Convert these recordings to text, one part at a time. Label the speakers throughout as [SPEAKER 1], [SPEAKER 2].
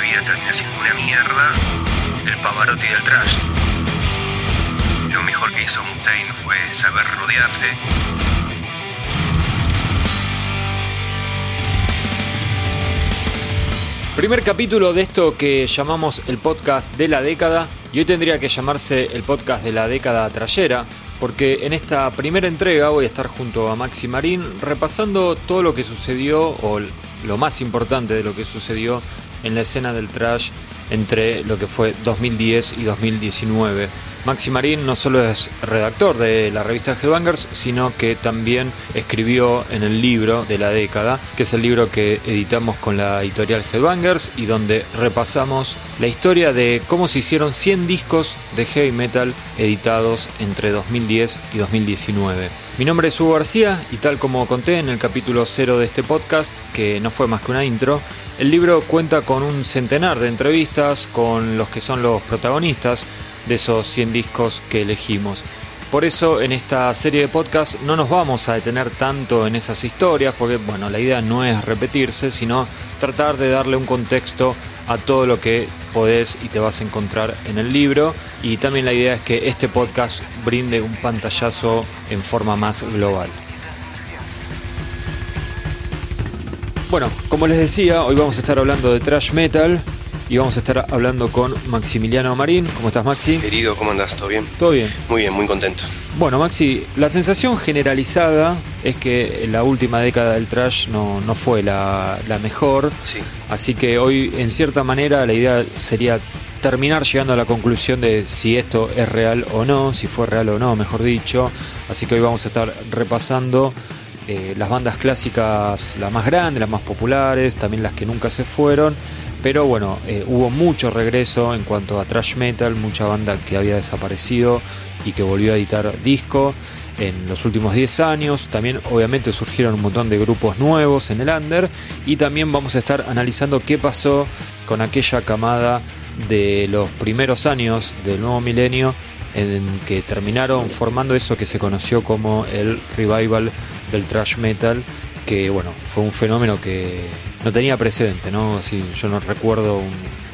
[SPEAKER 1] vida termina siendo una mierda, el Pavarotti del trash. Lo mejor que hizo Mustaine fue saber rodearse.
[SPEAKER 2] Primer capítulo de esto que llamamos el podcast de la década y hoy tendría que llamarse el podcast de la década trayera porque en esta primera entrega voy a estar junto a Maxi Marín repasando todo lo que sucedió o lo más importante de lo que sucedió en la escena del trash entre lo que fue 2010 y 2019. Maxi Marín no solo es redactor de la revista Headbangers, sino que también escribió en el libro de la década, que es el libro que editamos con la editorial Headbangers y donde repasamos la historia de cómo se hicieron 100 discos de heavy metal editados entre 2010 y 2019. Mi nombre es Hugo García y tal como conté en el capítulo 0 de este podcast, que no fue más que una intro, el libro cuenta con un centenar de entrevistas con los que son los protagonistas de esos 100 discos que elegimos. Por eso en esta serie de podcast no nos vamos a detener tanto en esas historias, porque bueno, la idea no es repetirse, sino tratar de darle un contexto a todo lo que podés y te vas a encontrar en el libro. Y también la idea es que este podcast brinde un pantallazo en forma más global. Bueno, como les decía, hoy vamos a estar hablando de thrash metal, y vamos a estar hablando con Maximiliano Marín. ¿Cómo estás, Maxi?
[SPEAKER 1] Querido, ¿cómo andas? ¿Todo bien?
[SPEAKER 2] Todo bien.
[SPEAKER 1] Muy bien, muy contento.
[SPEAKER 2] Bueno, Maxi, la sensación generalizada es que la última década del trash no, no fue la, la mejor.
[SPEAKER 1] Sí.
[SPEAKER 2] Así que hoy, en cierta manera, la idea sería terminar llegando a la conclusión de si esto es real o no, si fue real o no, mejor dicho. Así que hoy vamos a estar repasando eh, las bandas clásicas, las más grandes, las más populares, también las que nunca se fueron. Pero bueno, eh, hubo mucho regreso en cuanto a thrash metal, mucha banda que había desaparecido y que volvió a editar disco en los últimos 10 años. También obviamente surgieron un montón de grupos nuevos en el under y también vamos a estar analizando qué pasó con aquella camada de los primeros años del nuevo milenio en que terminaron formando eso que se conoció como el revival del thrash metal que bueno, fue un fenómeno que no tenía precedente, ¿no? Así, yo no recuerdo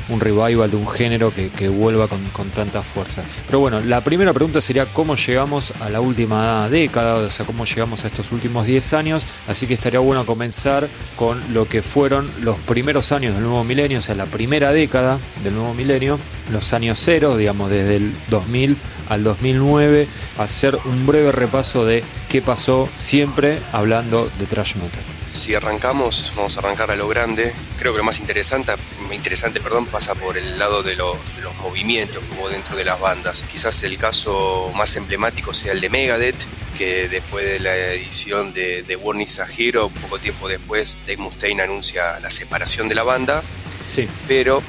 [SPEAKER 2] un, revival de un género que, que vuelva con, con, tanta fuerza. Pero bueno, la primera pregunta sería cómo llegamos a la última década, o sea, cómo llegamos a estos últimos 10 años. Así que estaría bueno comenzar con lo que fueron los primeros años del nuevo milenio, o sea, la primera década del nuevo milenio, los años cero, digamos, desde el 2000 al 2009, hacer un breve repaso de qué pasó siempre hablando de thrash metal.
[SPEAKER 1] Si arrancamos, vamos a arrancar a lo grande. Creo que lo más interesante, interesante perdón, pasa por el lado de, lo, de los movimientos que hubo dentro de las bandas. Quizás el caso más emblemático sea el de Megadeth, que después de la edición de, de Warning Hero, poco tiempo después, Dave Mustaine anuncia la separación de la banda.
[SPEAKER 2] Sí.
[SPEAKER 1] Pero,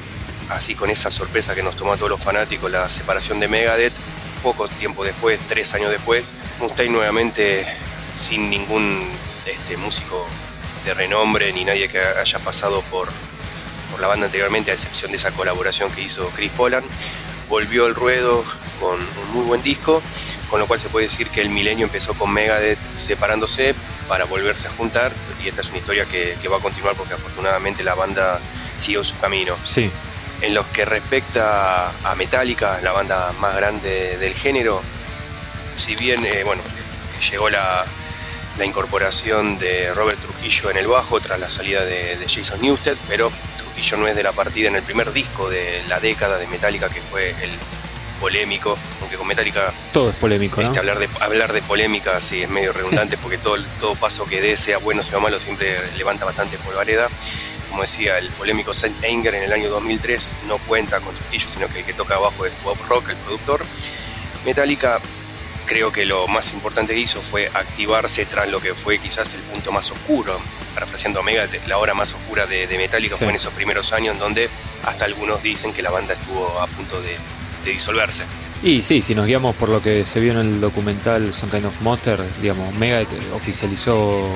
[SPEAKER 1] así con esa sorpresa que nos tomó a todos los fanáticos, la separación de Megadeth, poco tiempo después, tres años después, Mustaine nuevamente sin ningún este, músico de renombre ni nadie que haya pasado por, por, la banda anteriormente, a excepción de esa colaboración que hizo Chris Polan, volvió al ruedo con un muy buen disco, con lo cual se puede decir que el milenio empezó con Megadeth separándose para volverse a juntar y esta es una historia que, que va a continuar porque afortunadamente la banda siguió su camino.
[SPEAKER 2] Sí.
[SPEAKER 1] En lo que respecta a Metallica, la banda más grande del género, si bien, eh, bueno, llegó la, la, incorporación de Robert Trujillo en el bajo tras la salida de, de, Jason Newsted, pero Trujillo no es de la partida en el primer disco de la década de Metallica, que fue el polémico, aunque con Metallica...
[SPEAKER 2] Todo es polémico, ¿no?
[SPEAKER 1] Este, hablar, de, hablar de polémica sí es medio redundante porque todo, todo paso que dé, sea bueno o sea malo, siempre levanta bastante polvareda como decía, el polémico Saint Anger en el año 2003 no cuenta con Trujillo, sino que el que toca abajo es Bob Rock, el productor. Metallica creo que lo más importante que hizo fue activarse tras lo que fue quizás el punto más oscuro, parafraseando Omega, la hora más oscura de, de Metallica sí. fue en esos primeros años donde hasta algunos dicen que la banda estuvo a punto de, de disolverse.
[SPEAKER 2] Y sí, si nos guiamos por lo que se vio en el documental Some Kind of Monster, digamos, Megadeth oficializó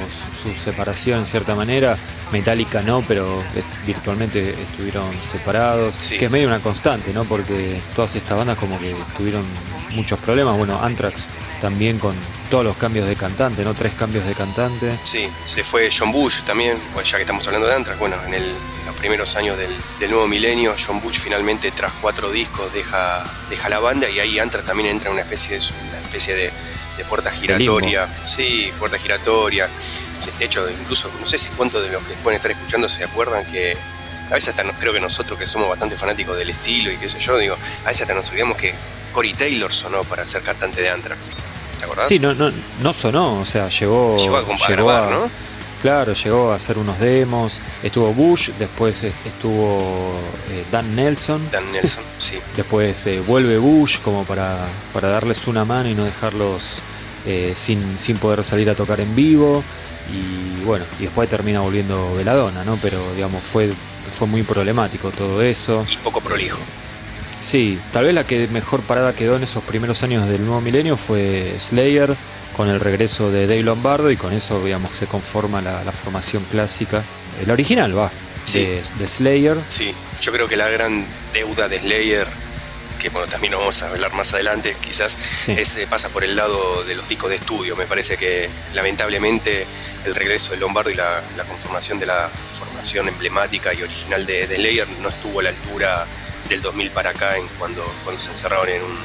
[SPEAKER 2] su, su, separación en cierta manera Metallica no, pero virtualmente estuvieron separados. Que es medio una constante, ¿no? Porque todas estas bandas como que tuvieron muchos problemas. Bueno, Anthrax también con todos los cambios de cantante, ¿no? Tres cambios de cantante.
[SPEAKER 1] Sí, se fue John Bush también, ya que estamos hablando de Anthrax. Bueno, en, los primeros años del, nuevo milenio, John Bush finalmente tras cuatro discos deja, deja la banda y ahí Anthrax también entra en una especie de, una especie de de puerta giratoria. Sí, puerta giratoria. De hecho, incluso no sé si cuántos de los que pueden estar escuchando se acuerdan que a veces hasta creo que nosotros que somos bastante fanáticos del estilo y qué sé yo, digo, a veces hasta nos olvidamos que Cory Taylor sonó para ser cantante de Anthrax. ¿Te acordás?
[SPEAKER 2] Sí, no, no, no sonó, o sea, llegó,
[SPEAKER 1] llegó a, grabar, ¿no?
[SPEAKER 2] Claro, llegó a hacer unos demos. Estuvo Bush, después estuvo eh, Dan Nelson.
[SPEAKER 1] Dan Nelson, sí.
[SPEAKER 2] después eh, vuelve Bush como para, para darles una mano y no dejarlos eh, sin, sin poder salir a tocar en vivo. Y bueno, y después termina volviendo Veladona, ¿no? Pero digamos, fue, fue muy problemático todo eso.
[SPEAKER 1] Y poco prolijo.
[SPEAKER 2] Sí, tal vez la que mejor parada quedó en esos primeros años del nuevo milenio fue Slayer, con el regreso de Dave Lombardo y con eso, digamos, se conforma la, formación clásica, el original, va, de, Slayer.
[SPEAKER 1] Sí, yo creo que la gran deuda de Slayer que bueno, también lo vamos a hablar más adelante, quizás ese pasa por el lado de los discos de estudio. Me parece que lamentablemente el regreso de Lombardo y la, conformación de la formación emblemática y original de, de, Slayer no estuvo a la altura del 2000 para acá en cuando, cuando se encerraron en un,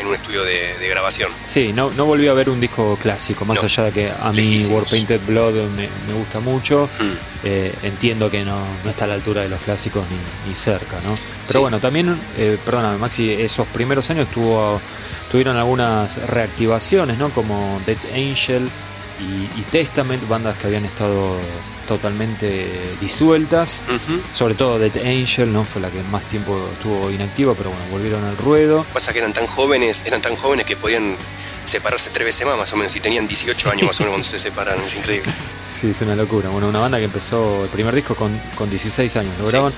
[SPEAKER 1] en un estudio de, grabación.
[SPEAKER 2] Sí, no, no volví a ver un disco clásico, más allá de que a mí War Painted Blood me, gusta mucho. Hmm. Eh, entiendo que no, está a la altura de los clásicos ni, cerca, ¿no? Pero bueno, también, eh, perdóname, Maxi, esos primeros años tuvo, tuvieron algunas reactivaciones, ¿no? Como Dead Angel y, Testament, bandas que habían estado totalmente disueltas. Sobre todo Dead Angel, ¿no? Fue la que más tiempo estuvo inactiva, pero bueno, volvieron al ruedo.
[SPEAKER 1] Pasa que eran tan jóvenes, eran tan jóvenes que podían separarse tres veces más, más o menos, y tenían 18 años más o menos cuando se separaron, es increíble.
[SPEAKER 2] Sí, es una locura. Bueno, una banda que empezó el primer disco con, con 16 años, lo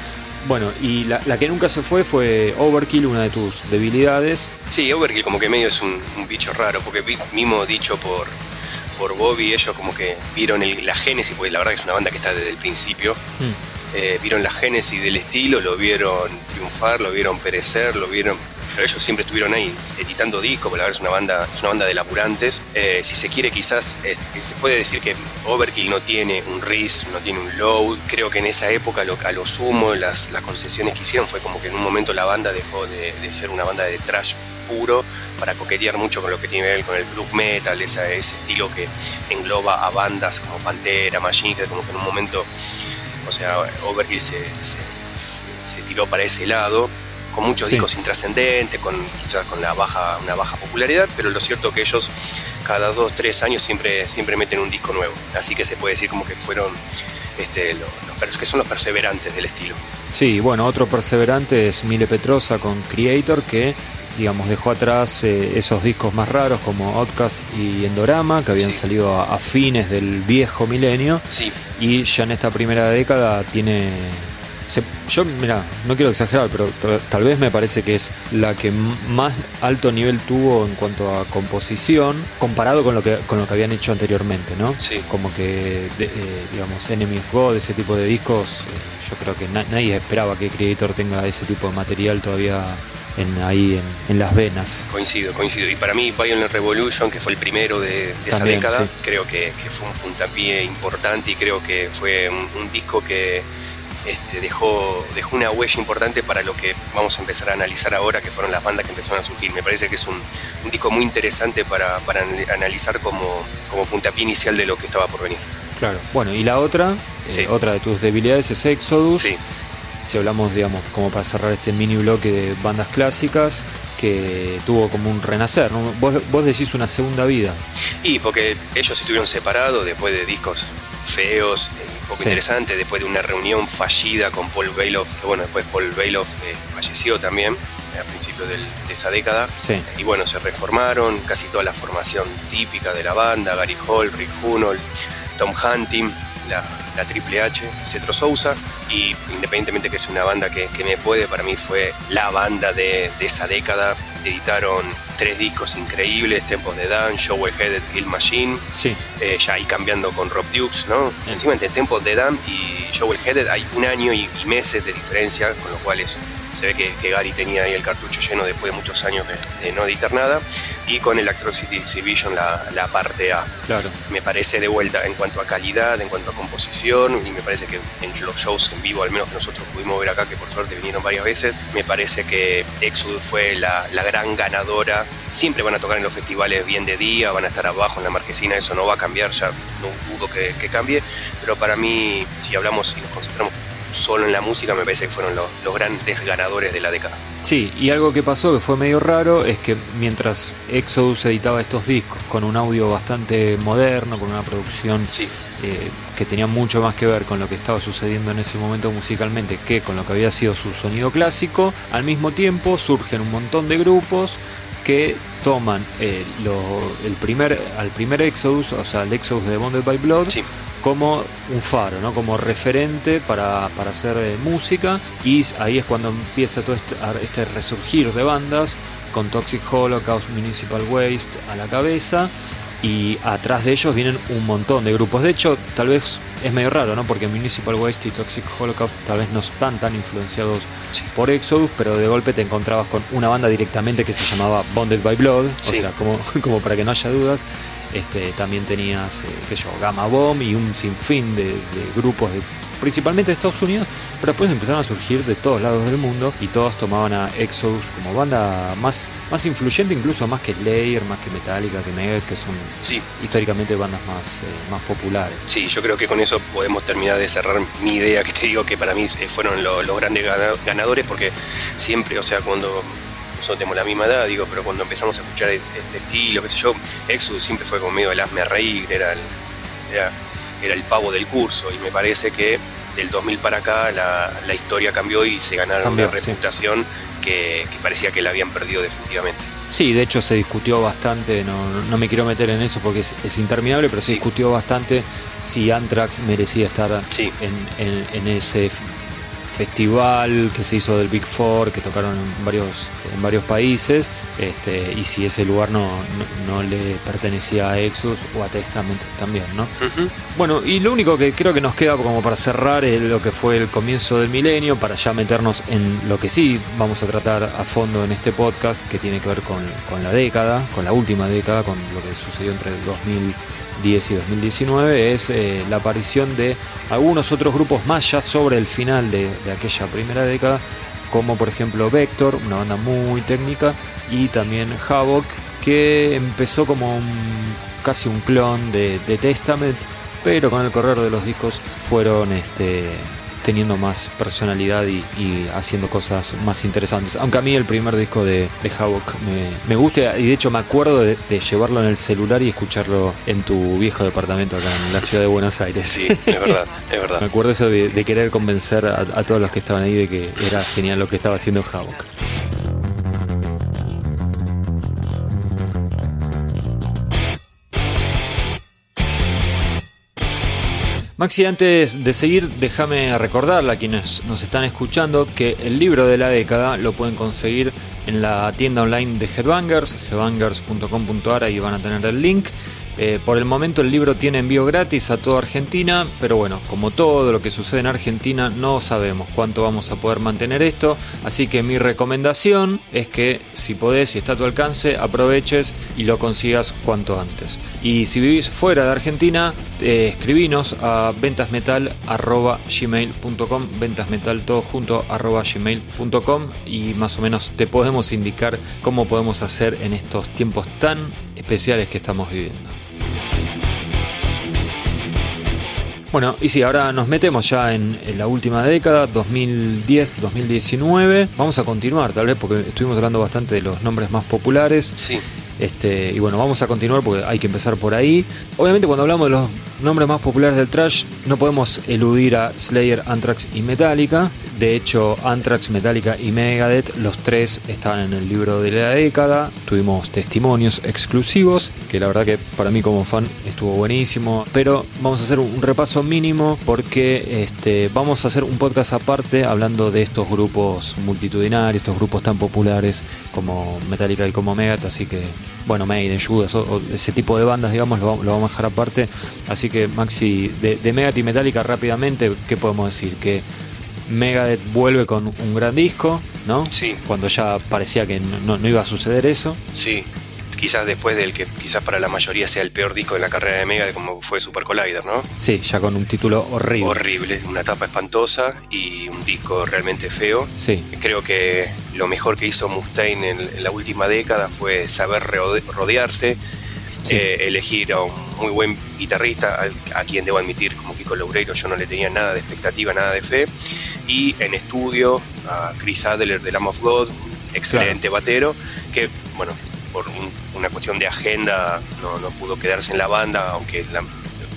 [SPEAKER 2] Bueno, y la, que nunca se fue fue Overkill, una de tus debilidades.
[SPEAKER 1] Sí, Overkill como que medio es un, un bicho raro, porque mismo dicho por, por Bobby, ellos como que vieron la génesis, porque la verdad que es una banda que está desde el principio. Hmm. Eh, vieron la génesis del estilo, lo vieron triunfar, lo vieron perecer, lo vieron. Pero ellos siempre estuvieron ahí editando discos, porque la verdad es una banda, es una banda de laburantes. Eh, si se quiere, quizás se puede decir que Overkill no tiene un RIS, no tiene un load. Creo que en esa época, a lo sumo, las, las concesiones que hicieron fue como que en un momento la banda dejó de, de ser una banda de trash puro para coquetear mucho con lo que tiene que ver con el group metal, ese, ese estilo que engloba a bandas como Pantera, Machine Head, como que en un momento, o sea, Overkill se, se, tiró para ese lado con muchos discos intrascendentes, con quizás con la baja, una baja popularidad, pero lo cierto que ellos cada dos, tres años siempre, siempre meten un disco nuevo. Así que se puede decir como que fueron este, los, que son los perseverantes del estilo.
[SPEAKER 2] Sí, bueno, otro perseverante es Mile Petrosa con Creator, que digamos, dejó atrás eh, esos discos más raros como Outcast y Endorama, que habían salido a, fines del viejo milenio.
[SPEAKER 1] Sí.
[SPEAKER 2] Y ya en esta primera década tiene. yo, mira, no quiero exagerar, pero tal vez me parece que es la que más alto nivel tuvo en cuanto a composición, comparado con lo que, con lo que habían hecho anteriormente, ¿no?
[SPEAKER 1] Sí.
[SPEAKER 2] Como que, eh, digamos, Enemy of God, ese tipo de discos, eh, yo creo que nadie esperaba que Creator tenga ese tipo de material todavía en, ahí en, las venas.
[SPEAKER 1] Coincido, coincido. Y para mí Violent Revolution, que fue el primero de, esa década, creo que, fue un puntapié importante y creo que fue un, disco que este, dejó, dejó una huella importante para lo que vamos a empezar a analizar ahora, que fueron las bandas que empezaron a surgir. Me parece que es un, disco muy interesante para, analizar como, como puntapié inicial de lo que estaba por venir.
[SPEAKER 2] Claro. Bueno, y la otra, eh, otra de tus debilidades es Exodus.
[SPEAKER 1] Sí
[SPEAKER 2] si hablamos, digamos, como para cerrar este mini bloque de bandas clásicas, que tuvo como un renacer. Vos, decís una segunda vida.
[SPEAKER 1] Y porque ellos estuvieron separados después de discos feos, eh, poco interesantes, después de una reunión fallida con Paul Bailoff, que bueno, después Paul Bailoff eh, falleció también eh, a principios de esa década. Y bueno, se reformaron, casi toda la formación típica de la banda, Gary Hall, Rick Hunold, Tom Hunting, la, la Triple H, Cetro Sousa, y independientemente que es una banda que, que me puede, para mí fue la banda de, de esa década. Editaron tres discos increíbles, Tempos de Dan, Show Headed Kill Machine,
[SPEAKER 2] Sí,
[SPEAKER 1] eh, ya ahí cambiando con Rob Dukes, ¿no?
[SPEAKER 2] Mm.
[SPEAKER 1] Encima entre Tempos de Dan y Joel Headed hay un año y, y meses de diferencia, con lo cual es- se ve que, que Gary tenía ahí el cartucho lleno después de muchos años de, de no editar nada, y con el Atrocity Exhibition la, la parte A.
[SPEAKER 2] claro.
[SPEAKER 1] Me parece de vuelta en cuanto a calidad, en cuanto a composición, y me parece que en los shows en vivo, al menos que nosotros pudimos ver acá, que por suerte vinieron varias veces, me parece que Exodus fue la, la gran ganadora. Siempre van a tocar en los festivales bien de día, van a estar abajo en la marquesina, eso no va a cambiar, ya no dudo que, que cambie, pero para mí, si hablamos y nos concentramos solo en la música, me parece que fueron los, los grandes ganadores de la década.
[SPEAKER 2] Sí, y algo que pasó que fue medio raro es que mientras Exodus editaba estos discos con un audio bastante moderno, con una producción
[SPEAKER 1] Sí,
[SPEAKER 2] eh, que tenía mucho más que ver con lo que estaba sucediendo en ese momento musicalmente que con lo que había sido su sonido clásico, al mismo tiempo surgen un montón de grupos que toman eh, lo- el primer, al primer Exodus, o sea, el Exodus de Bonded by Blood,
[SPEAKER 1] sí,
[SPEAKER 2] como un faro, ¿no? como referente para, para hacer eh, música y ahí es cuando empieza todo este, este resurgir de bandas con Toxic Holocaust, Municipal Waste a la cabeza y atrás de ellos vienen un montón de grupos. De hecho, tal vez es medio raro, ¿no? Porque Municipal Waste y Toxic Holocaust tal vez no están tan influenciados
[SPEAKER 1] sí.
[SPEAKER 2] por Exodus, pero de golpe te encontrabas con una banda directamente que se llamaba Bonded by Blood,
[SPEAKER 1] Sí.
[SPEAKER 2] o sea, como, como para que no haya dudas. Este, también tenías, eh, qué sé yo, Gamma Bomb y un sinfín de, de grupos, de, principalmente de Estados Unidos, pero después empezaron a surgir de todos lados del mundo y todos tomaban a Exodus como banda más, más influyente, incluso más que Slayer, más que Metallica, que Megadeth, que son
[SPEAKER 1] sí.
[SPEAKER 2] históricamente bandas más, eh, más populares.
[SPEAKER 1] Sí, yo creo que con eso podemos terminar de cerrar mi idea, que te digo que para mí eh, fueron lo- los grandes gana- ganadores, porque siempre, o sea, cuando nosotros tenemos la misma edad, digo, pero cuando empezamos a escuchar e- este estilo, qué sé yo, Exodus siempre fue como medio el hazme reír, era el, era, era el pavo del curso, y me parece que del 2000 para acá la, la historia cambió y se ganaron
[SPEAKER 2] Cambió,
[SPEAKER 1] una
[SPEAKER 2] sí.
[SPEAKER 1] reputación que, que parecía que la habían perdido definitivamente.
[SPEAKER 2] Sí, de hecho se discutió bastante, no, no me quiero meter en eso porque es, es interminable, pero se
[SPEAKER 1] Sí.
[SPEAKER 2] discutió bastante si Anthrax merecía estar
[SPEAKER 1] Sí.
[SPEAKER 2] en, en- en ese festival que se hizo del Big Four, que tocaron en varios, en varios países, este, y si ese lugar no, no, no le pertenecía a Exodus o a Testament también, ¿no? Bueno, y lo único que creo que nos queda como para cerrar es lo que fue el comienzo del milenio, para ya meternos en lo que sí vamos a tratar a fondo en este podcast, que tiene que ver con, con la década, con la última década, con lo que sucedió entre el 2010 y 2019, es eh, la aparición de algunos otros grupos más ya sobre el final de, de aquella primera década, como por ejemplo Vector, una banda muy técnica, y también Havoc, que empezó como un- casi un clon de, de Testament, pero con el correr de los discos fueron este, teniendo más personalidad y, y haciendo cosas más interesantes. Aunque a mí el primer disco de, de Havoc me, me gusta y de hecho me acuerdo de, de llevarlo en el celular y escucharlo en tu viejo departamento acá en la ciudad de Buenos Aires.
[SPEAKER 1] Sí, es verdad, es verdad.
[SPEAKER 2] Me acuerdo eso de, de querer convencer a, a todos los que estaban ahí de que era genial lo que estaba haciendo Havoc. Maxi, antes de seguir, déjame recordarle a quienes nos están escuchando que el libro de la década lo pueden conseguir en la tienda online de Headbangers, headbangers.com.ar, ahí van a tener el link. Eh, por el momento el libro tiene envío gratis a toda Argentina, pero bueno, como todo lo que sucede en Argentina, no sabemos cuánto vamos a poder mantener esto, así que mi recomendación es que si podés, si está a tu alcance, aproveches y lo consigas cuanto antes. Y si vivís fuera de Argentina, eh, escribinos a ventasmetal.gmail.com, ventasmetal todo y más o menos te podemos indicar cómo podemos hacer en estos tiempos tan especiales que estamos viviendo. Bueno, y sí, ahora nos metemos ya en, en la última década, 2010-2019. Vamos a continuar, tal vez, porque estuvimos hablando bastante de los nombres más populares.
[SPEAKER 1] Sí,
[SPEAKER 2] Este, y bueno, vamos a continuar porque hay que empezar por ahí. Obviamente cuando hablamos de los nombres más populares del trash, no podemos eludir a Slayer, Anthrax y Metallica. De hecho, Anthrax, Metallica y Megadeth, los tres estaban en el libro de la década. Tuvimos testimonios exclusivos, que la verdad que para mí como fan estuvo buenísimo. Pero vamos a hacer un repaso mínimo porque este, vamos a hacer un podcast aparte hablando de estos grupos multitudinarios, estos grupos tan populares como Metallica y como Megadeth. Así que, bueno, Maiden, Judas, ese tipo de bandas, digamos, lo, vamos a dejar aparte. Así que, Maxi, de, de Megadeth y Metallica rápidamente, ¿qué podemos decir? Que Megadeth vuelve con un gran disco, ¿no?
[SPEAKER 1] Sí.
[SPEAKER 2] Cuando ya parecía que no, iba a suceder eso.
[SPEAKER 1] Sí. Quizás después del que quizás para la mayoría sea el peor disco de la carrera de Megadeth, como fue Super Collider, ¿no?
[SPEAKER 2] Sí, ya con un título horrible.
[SPEAKER 1] Horrible, una tapa espantosa y un disco realmente feo.
[SPEAKER 2] Sí.
[SPEAKER 1] Creo que lo mejor que hizo Mustaine en, la última década fue saber rodearse, eh, elegir a un muy buen guitarrista, a, quien debo admitir, como Kiko Loureiro, yo no le tenía nada de expectativa, nada de fe. Y en estudio, a Chris Adler de Lamb of God, excelente batero, que, bueno, por una cuestión de agenda no, no, pudo quedarse en la banda, aunque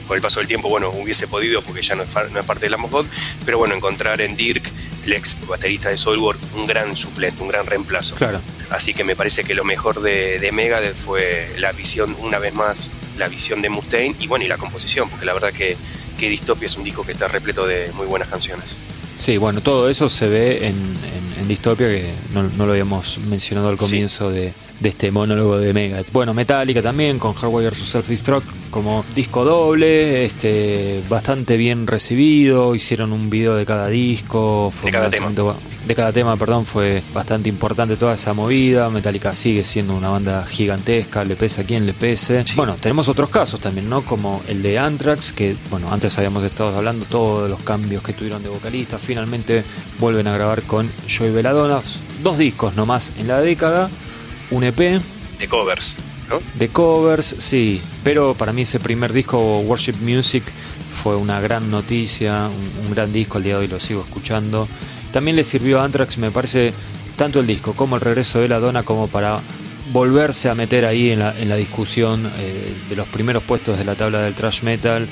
[SPEAKER 1] con el paso del tiempo, bueno, hubiese podido porque ya no es, no es parte de Lamb of God, pero bueno, encontrar en Dirk, el ex baterista de Soulwork, un gran suplente, un gran reemplazo.
[SPEAKER 2] Claro.
[SPEAKER 1] Así que me parece que lo mejor de, de Megadeth fue la visión, una vez más, la visión de Mustaine y bueno, y la composición, porque la verdad que, que Distopia es un disco que está repleto de muy buenas canciones.
[SPEAKER 2] Sí, bueno, todo eso se ve en, Distopia, que no, lo habíamos mencionado al comienzo de, de, este monólogo de Megadeth. Bueno, Metallica también, con Hardware vs. Self-Destruct como disco doble, este, bastante bien recibido, hicieron un video de cada disco.
[SPEAKER 1] Fue de cada tema.
[SPEAKER 2] De cada tema, perdón, fue bastante importante toda esa movida. Metallica sigue siendo una banda gigantesca, le pese a quien le pese. Bueno, tenemos otros casos también, ¿no? Como el de Anthrax, que, bueno, antes habíamos estado hablando todos los cambios que tuvieron de vocalistas. Finalmente vuelven a grabar con Joey Belladonna. Dos discos nomás en la década, un EP.
[SPEAKER 1] De covers.
[SPEAKER 2] De covers, sí. Pero para mí ese primer disco, Worship Music, fue una gran noticia, un, gran disco, al día de hoy lo sigo escuchando. También le sirvió a Anthrax, me parece, tanto el disco como el regreso de la dona como para volverse a meter ahí en la, en la discusión eh, de los primeros puestos de la tabla del thrash metal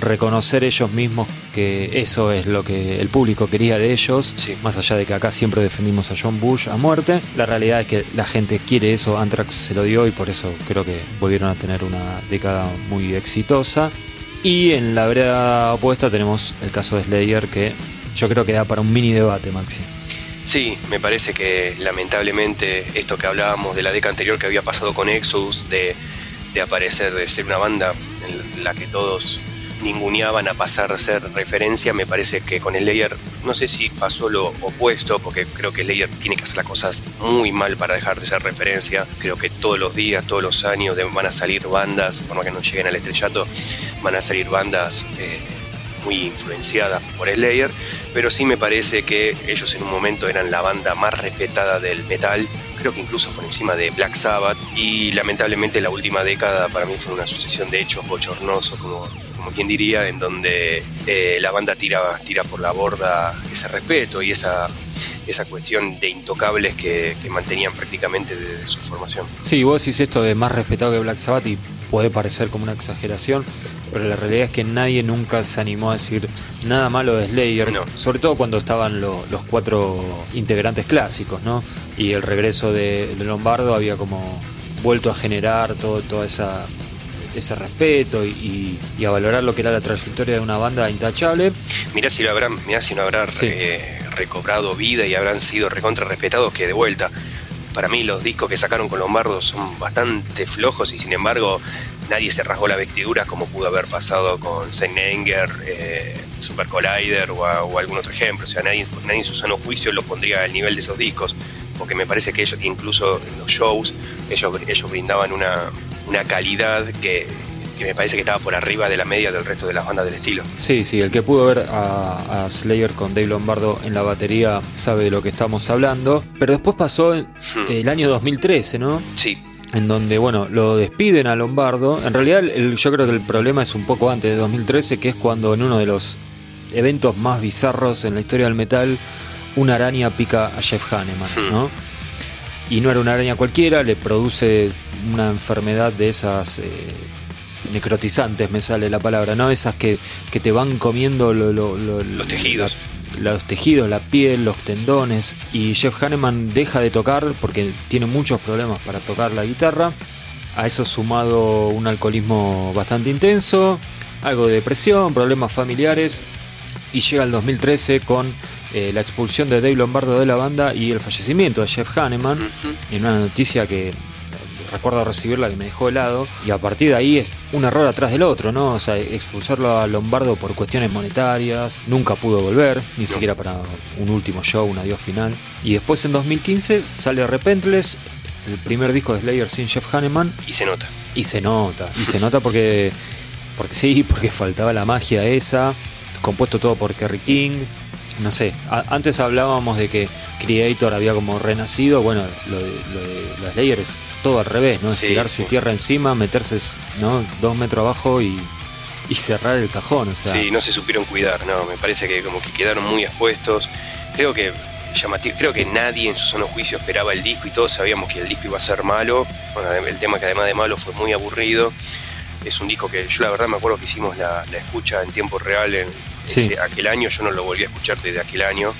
[SPEAKER 2] reconocer ellos mismos que eso es lo que el público quería de ellos, más allá de que acá siempre defendimos a John Bush a muerte, la realidad es que la gente quiere eso, Anthrax se lo dio y por eso creo que volvieron a tener una década muy exitosa. Y en la vereda opuesta tenemos el caso de Slayer que yo creo que da para un mini debate, Maxi.
[SPEAKER 1] Sí, me parece que lamentablemente esto que hablábamos de la década anterior que había pasado con Exodus, de, de aparecer, de ser una banda en la que todos ninguneaban a pasar a ser referencia, me parece que con el Layer, no sé si pasó lo opuesto, porque creo que el Layer tiene que hacer las cosas muy mal para dejar de ser referencia. Creo que todos los días, todos los años van a salir bandas, por más que no lleguen al estrellato, van a salir bandas eh, muy influenciadas por Slayer, pero sí me parece que ellos en un momento eran la banda más respetada del metal, creo que incluso por encima de Black Sabbath, y lamentablemente la última década para mí fue una sucesión de hechos bochornosos como como quien diría, en donde eh, la banda tira, tira por la borda ese respeto y esa, esa cuestión de intocables que, mantenían prácticamente desde su formación.
[SPEAKER 2] Sí, vos decís esto de más respetado que Black Sabbath y puede parecer como una exageración, pero la realidad es que nadie nunca se animó a decir nada malo de Slayer, sobre todo cuando estaban los cuatro integrantes clásicos, ¿no? Y el regreso de, Lombardo había como vuelto a generar todo, toda esa ese respeto y, a valorar lo que era la trayectoria de una banda intachable.
[SPEAKER 1] Mirá si lo habrán, mirá si no habrán eh, recobrado vida y habrán sido recontra respetados que de vuelta. Para mí los discos que sacaron con Lombardo son bastante flojos y sin embargo nadie se rasgó la vestidura como pudo haber pasado con Saint eh, Super Collider o, algún otro ejemplo. O sea, nadie, nadie en su sano juicio lo pondría al nivel de esos discos porque me parece que ellos, incluso en los shows, ellos, ellos brindaban una, una calidad que, me parece que estaba por arriba de la media del resto de las bandas del estilo.
[SPEAKER 2] Sí, sí, el que pudo ver a, Slayer con Dave Lombardo en la batería sabe de lo que estamos hablando. Pero después pasó hmm. el año 2013, ¿no?
[SPEAKER 1] Sí.
[SPEAKER 2] En donde, bueno, lo despiden a Lombardo. En realidad, yo creo que el problema es un poco antes de 2013, que es cuando en uno de los eventos más bizarros en la historia del metal, una araña pica a Jeff Hanneman, hmm. ¿no? y no era una araña cualquiera, le produce una enfermedad de esas eh, necrotizantes, me sale la palabra, ¿no? Esas que, que te van comiendo
[SPEAKER 1] los tejidos.
[SPEAKER 2] los tejidos, la piel, los tendones. Y Jeff Hanneman deja de tocar porque tiene muchos problemas para tocar la guitarra. A eso sumado un alcoholismo bastante intenso, algo de depresión, problemas familiares. Y llega el 2013 con eh, la expulsión de Dave Lombardo de la banda y el fallecimiento de Jeff Hanneman. En una noticia que recuerdo recibirla que me dejó helado. Y a partir de ahí es un error atrás del otro, ¿no? O sea, expulsarlo a Lombardo por cuestiones monetarias, nunca pudo volver, ni siquiera para un último show, un adiós final. Y después en 2015 sale Repentless, el primer disco de Slayer sin Jeff Hanneman.
[SPEAKER 1] Y se nota.
[SPEAKER 2] Y se nota, y se nota porque, porque sí, porque faltaba la magia esa, compuesto todo por Kerry King, no sé, antes hablábamos de que Creator había como renacido, bueno, lo de, lo Slayer es todo al revés, ¿no? Estirarse tierra encima, meterse ¿no? dos metros abajo y, cerrar el cajón, o sea.
[SPEAKER 1] Sí, no se supieron cuidar, no, me parece que como que quedaron muy expuestos. Creo que llamativo, creo que nadie en su sano juicio esperaba el disco y todos sabíamos que el disco iba a ser malo. Bueno, el tema que además de malo fue muy aburrido. Es un disco que yo la verdad me acuerdo que hicimos la, la escucha en tiempo real en, aquel año, yo no lo volví a escuchar desde aquel año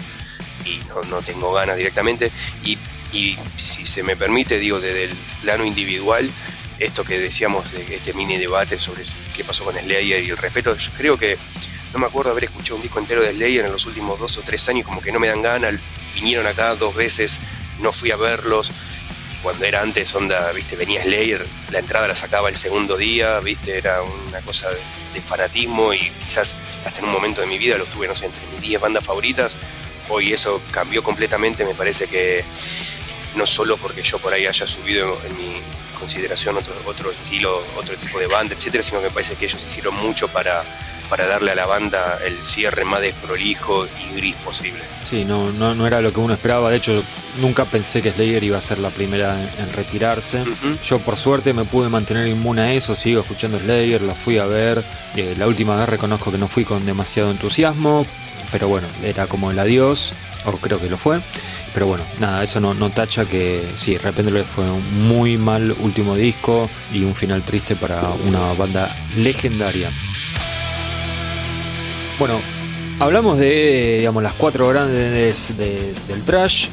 [SPEAKER 1] y no, tengo ganas directamente. Y, si se me permite, digo, desde el plano individual, esto que decíamos, este mini debate sobre qué pasó con Slayer y el respeto, yo creo que no me acuerdo haber escuchado un disco entero de Slayer en los últimos dos o tres años, como que no me dan ganas, vinieron acá dos veces, no fui a verlos, cuando era antes, onda, viste, venía Slayer, la entrada la sacaba el segundo día, viste, era una cosa de, fanatismo y quizás hasta en un momento de mi vida lo tuve, no sé, entre mis 10 bandas favoritas. Hoy eso cambió completamente, me parece que no solo porque yo por ahí haya subido en mi consideración otro, otro estilo, otro tipo de banda, etcétera, sino que me parece que ellos hicieron mucho para para darle a la banda el cierre más desprolijo y gris posible.
[SPEAKER 2] Sí, no, no, no era lo que uno esperaba. De hecho, nunca pensé que Slayer iba a ser la primera en, retirarse. Yo, por suerte, me pude mantener inmune a eso. Sigo escuchando Slayer, lo fui a ver. Eh, la última vez reconozco que no fui con demasiado entusiasmo. Pero bueno, era como el adiós, o creo que lo fue. Pero bueno, nada, eso no, no tacha que sí, de repente fue un muy mal último disco y un final triste para una banda legendaria. Bueno, hablamos de digamos, las cuatro grandes del trash,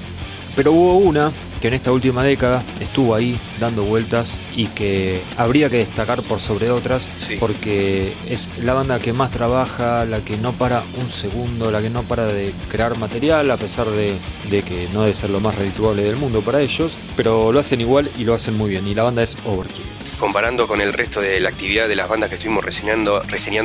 [SPEAKER 2] pero hubo una que en esta última década estuvo ahí dando vueltas y que habría que destacar por sobre otras porque es la banda que más trabaja, la que no para un segundo, la que no para de crear material a pesar de, de que no debe ser lo más redituable del mundo para ellos, pero lo hacen igual y lo hacen muy bien y la banda es Overkill
[SPEAKER 1] comparando con el resto de la actividad de las bandas que estuvimos reseñando,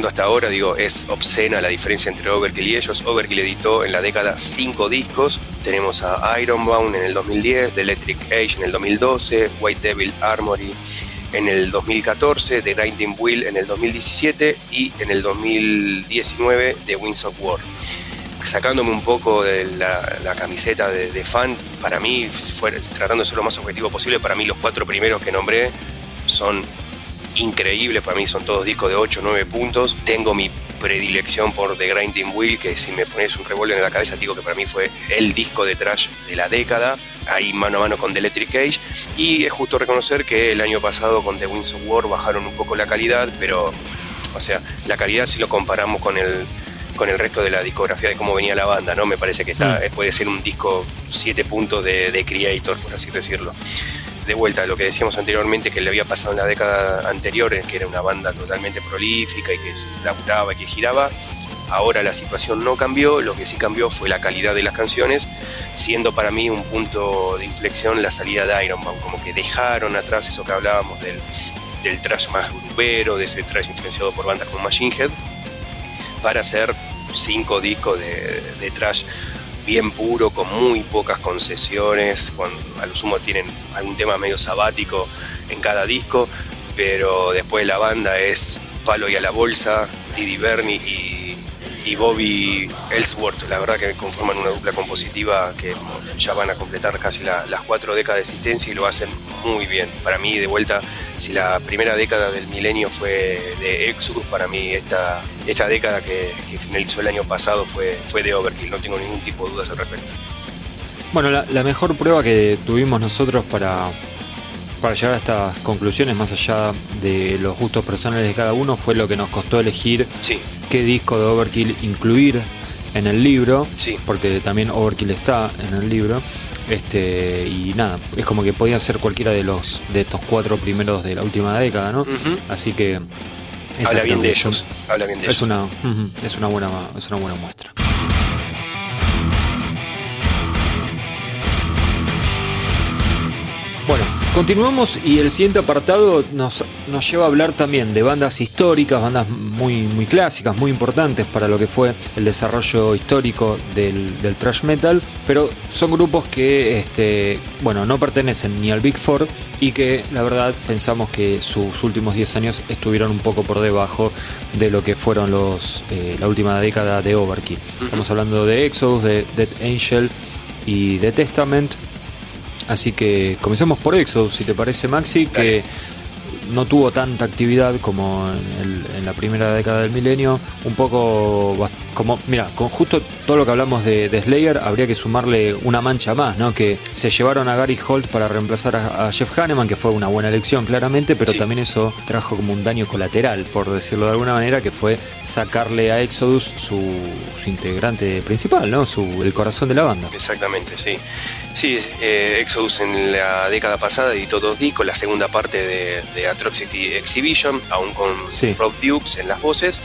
[SPEAKER 1] hasta ahora, digo, es obscena la diferencia entre Overkill y ellos. Overkill editó en la década cinco discos. Tenemos a Ironbound en el 2010, The Electric Age en el 2012, White Devil Armory en el 2014, The Grinding Wheel en el 2017 y en el 2019 The Winds of War sacándome un poco de la, camiseta de, fan, para mí, tratando de ser lo más objetivo posible, para mí los cuatro primeros que nombré son increíbles, para mí son todos discos de 8 o 9 puntos. Tengo mi predilección por The Grinding Wheel, que si me pones un revólver en la cabeza, digo que para mí fue el disco de trash de la década, ahí mano a mano con The Electric Age. Y es justo reconocer que el año pasado con The Winds of War bajaron un poco la calidad, pero, o sea, la calidad si lo comparamos con el con el resto de la discografía de cómo venía la banda, ¿no? Me parece que está, mm. puede ser un disco 7 puntos de, de Creator, por así decirlo de vuelta a lo que decíamos anteriormente que le había pasado en la década anterior, que era una banda totalmente prolífica y que laburaba y que giraba. Ahora la situación no cambió, lo que sí cambió fue la calidad de las canciones, siendo para mí un punto de inflexión la salida de Iron Man, como que dejaron atrás eso que hablábamos del, del trash más grupero, de ese trash influenciado por bandas como Machine Head, para hacer cinco discos de, de trash bien puro, con muy pocas concesiones, a lo sumo tienen algún tema medio sabático en cada disco, pero después la banda es Palo y a la Bolsa, Didi Bernie y y Bobby Ellsworth, la verdad que conforman una dupla compositiva que ya van a completar casi las cuatro décadas de existencia y lo hacen muy bien. Para mí, de vuelta, si la primera década del milenio fue de Exodus, para mí esta, esta década que, finalizó el año pasado fue, fue de Overkill, no tengo ningún tipo de dudas al respecto.
[SPEAKER 2] Bueno, la, mejor prueba que tuvimos nosotros para, para llegar a estas conclusiones, más allá de los gustos personales de cada uno, fue lo que nos costó elegir
[SPEAKER 1] sí
[SPEAKER 2] qué disco de Overkill incluir en el libro,
[SPEAKER 1] Sí.
[SPEAKER 2] porque también Overkill está en el libro. Este, y nada, es como que podía ser cualquiera de los de estos cuatro primeros de la última década, ¿no? Así que
[SPEAKER 1] Habla bien de ellos. Habla bien de
[SPEAKER 2] Es
[SPEAKER 1] ellos.
[SPEAKER 2] una, es una buena es una buena muestra. Continuamos y el siguiente apartado nos, nos lleva a hablar también de bandas históricas, bandas muy, muy clásicas, muy importantes para lo que fue el desarrollo histórico del, del thrash metal, pero son grupos que este, bueno, no pertenecen ni al Big Four y que la verdad pensamos que sus últimos 10 años estuvieron un poco por debajo de lo que fueron los eh, la última década de Overkill. Estamos hablando de Exodus, de Dead Angel y de Testament. Así que comencemos por Exodus, si te parece, Maxi, que no tuvo tanta actividad como en, el- en la primera década del milenio. Un poco como, mira, con justo todo lo que hablamos de, de Slayer, habría que sumarle una mancha más, ¿no? Que se llevaron a Gary Holt para reemplazar a, a Jeff Hanneman, que fue una buena elección, claramente, pero
[SPEAKER 1] Sí.
[SPEAKER 2] también eso trajo como un daño colateral, por decirlo de alguna manera, que fue sacarle a Exodus su, su integrante principal, ¿no? Su, el corazón de la banda.
[SPEAKER 1] Exactamente, sí. Sí, eh, Exodus en la década pasada editó dos discos, la segunda parte de, de Atrocity Exhibition, aún con
[SPEAKER 2] Sí.
[SPEAKER 1] Rob Dukes en las voces.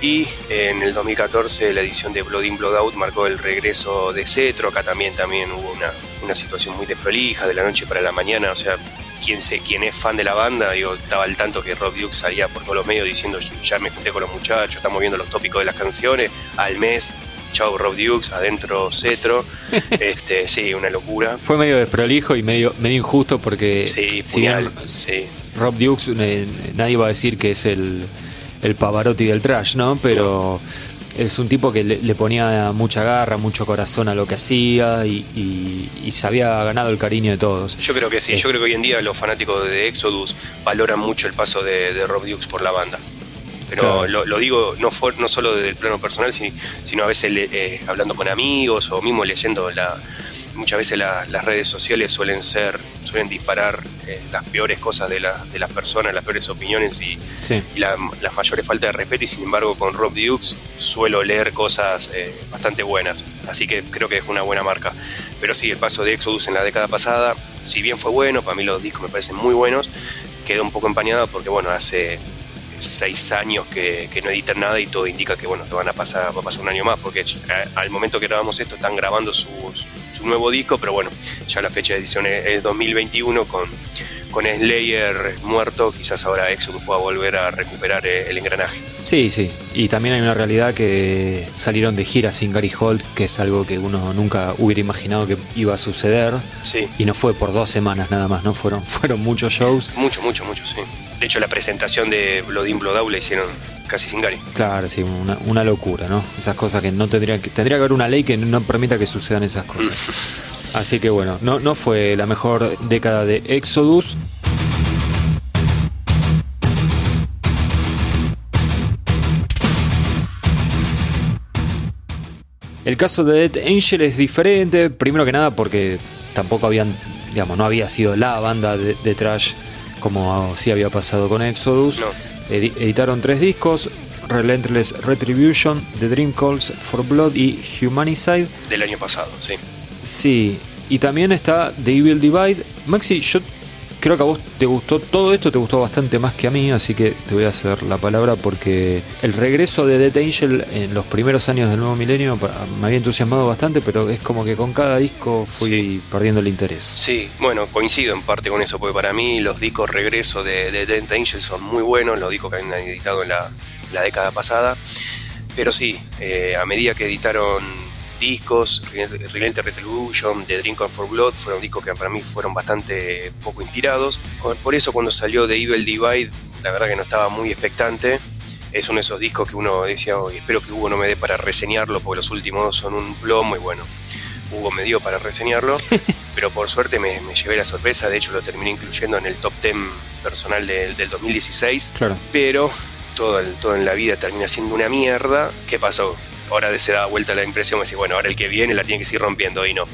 [SPEAKER 1] Y en el 2014 la edición de Blood In, Blood Out marcó el regreso de Cetro. Acá también, también hubo una, una situación muy desprolija de la noche para la mañana. O sea, quien, se, quien es fan de la banda, digo, estaba al tanto que Rob Dukes salía por todos los medios diciendo ya me junté con los muchachos, estamos viendo los tópicos de las canciones, al mes, chau Rob Dukes, adentro Cetro. este, sí, una locura.
[SPEAKER 2] Fue medio desprolijo y medio, medio injusto porque
[SPEAKER 1] Sí,
[SPEAKER 2] si bien
[SPEAKER 1] puñal, sí.
[SPEAKER 2] Rob Dukes, eh, nadie va a decir que es el, el Pavarotti del trash, ¿no? Pero es un tipo que le, le ponía mucha garra, mucho corazón a lo que hacía y, y- y se había ganado el cariño de todos.
[SPEAKER 1] Yo creo que sí,
[SPEAKER 2] Eh.
[SPEAKER 1] yo creo que hoy en día los fanáticos de Exodus valoran mucho el paso de, de Rob Dukes por la banda. Pero
[SPEAKER 2] Claro.
[SPEAKER 1] lo, lo digo no, for- no solo desde el plano personal, si- sino a veces le- eh, hablando con amigos o mismo leyendo la, muchas veces la- las redes sociales suelen ser, suelen disparar eh, las peores cosas de, la- de las personas, las peores opiniones y,
[SPEAKER 2] Sí.
[SPEAKER 1] y la- las mayores faltas de respeto y sin embargo con Rob Dukes suelo leer cosas eh, bastante buenas, así que creo que es una buena marca. Pero sí, el paso de Exodus en la década pasada, si bien fue bueno, para mí los discos me parecen muy buenos, quedó un poco empañado porque bueno, hace seis años que, que no editan nada y todo indica que bueno, que van a pasar, va a pasar un año más, porque eh, al momento que grabamos esto están grabando su, su nuevo disco, pero bueno, ya la fecha de edición es, es 2021 con, con Slayer muerto, quizás ahora Exodus pueda volver a recuperar eh, el engranaje.
[SPEAKER 2] Sí, sí. Y también hay una realidad que salieron de gira sin Gary Holt, que es algo que uno nunca hubiera imaginado que iba a suceder.
[SPEAKER 1] Sí,
[SPEAKER 2] Y no fue por dos semanas nada más, no fueron, fueron muchos shows.
[SPEAKER 1] mucho, mucho, mucho, sí. De hecho, la presentación de Blood In, Blood Out la hicieron casi sin Gary.
[SPEAKER 2] Claro, sí, una, una locura, ¿no? Esas cosas que no tendría que tendría que haber una ley que no permita que sucedan esas cosas. Así que bueno, no, no fue la mejor década de Exodus. El caso de Dead Angel es diferente, primero que nada porque tampoco habían, digamos, no había sido la banda de, de trash como sí había pasado con Exodus.
[SPEAKER 1] No.
[SPEAKER 2] Edi- editaron tres discos, Relentless Retribution, The Dream Calls for Blood y Humanicide.
[SPEAKER 1] Del año pasado, sí.
[SPEAKER 2] Sí, y también está The Evil Divide. Maxi, yo creo que a vos te gustó todo esto, te gustó bastante más que a mí, así que te voy a hacer la palabra porque el regreso de Dead Angel en los primeros años del nuevo milenio me había entusiasmado bastante, pero es como que con cada disco fui
[SPEAKER 1] Sí.
[SPEAKER 2] perdiendo el interés.
[SPEAKER 1] Sí, bueno, coincido en parte con eso, porque para mí los discos regreso de, de Dead Angel son muy buenos, los discos que han editado en la, la década pasada. Pero sí, eh, a medida que editaron discos, Relentless Retribution, The Drink of for Blood, fueron discos que para mí fueron bastante poco inspirados. Por eso cuando salió The Evil Divide, la verdad que no estaba muy expectante. Es uno de esos discos que uno decía, "Oye, espero que Hugo no me dé para reseñarlo, porque los últimos dos son un plomo y bueno, Hugo me dio para reseñarlo, pero por suerte me, me llevé la sorpresa, de hecho lo terminé incluyendo en el top 10 personal del, del 2016,
[SPEAKER 2] Claro.
[SPEAKER 1] pero todo, el- todo en la vida termina siendo una mierda. ¿Qué pasó? Ahora se da vuelta la impresión, me bueno, ahora el que viene la tiene que seguir rompiendo, y no.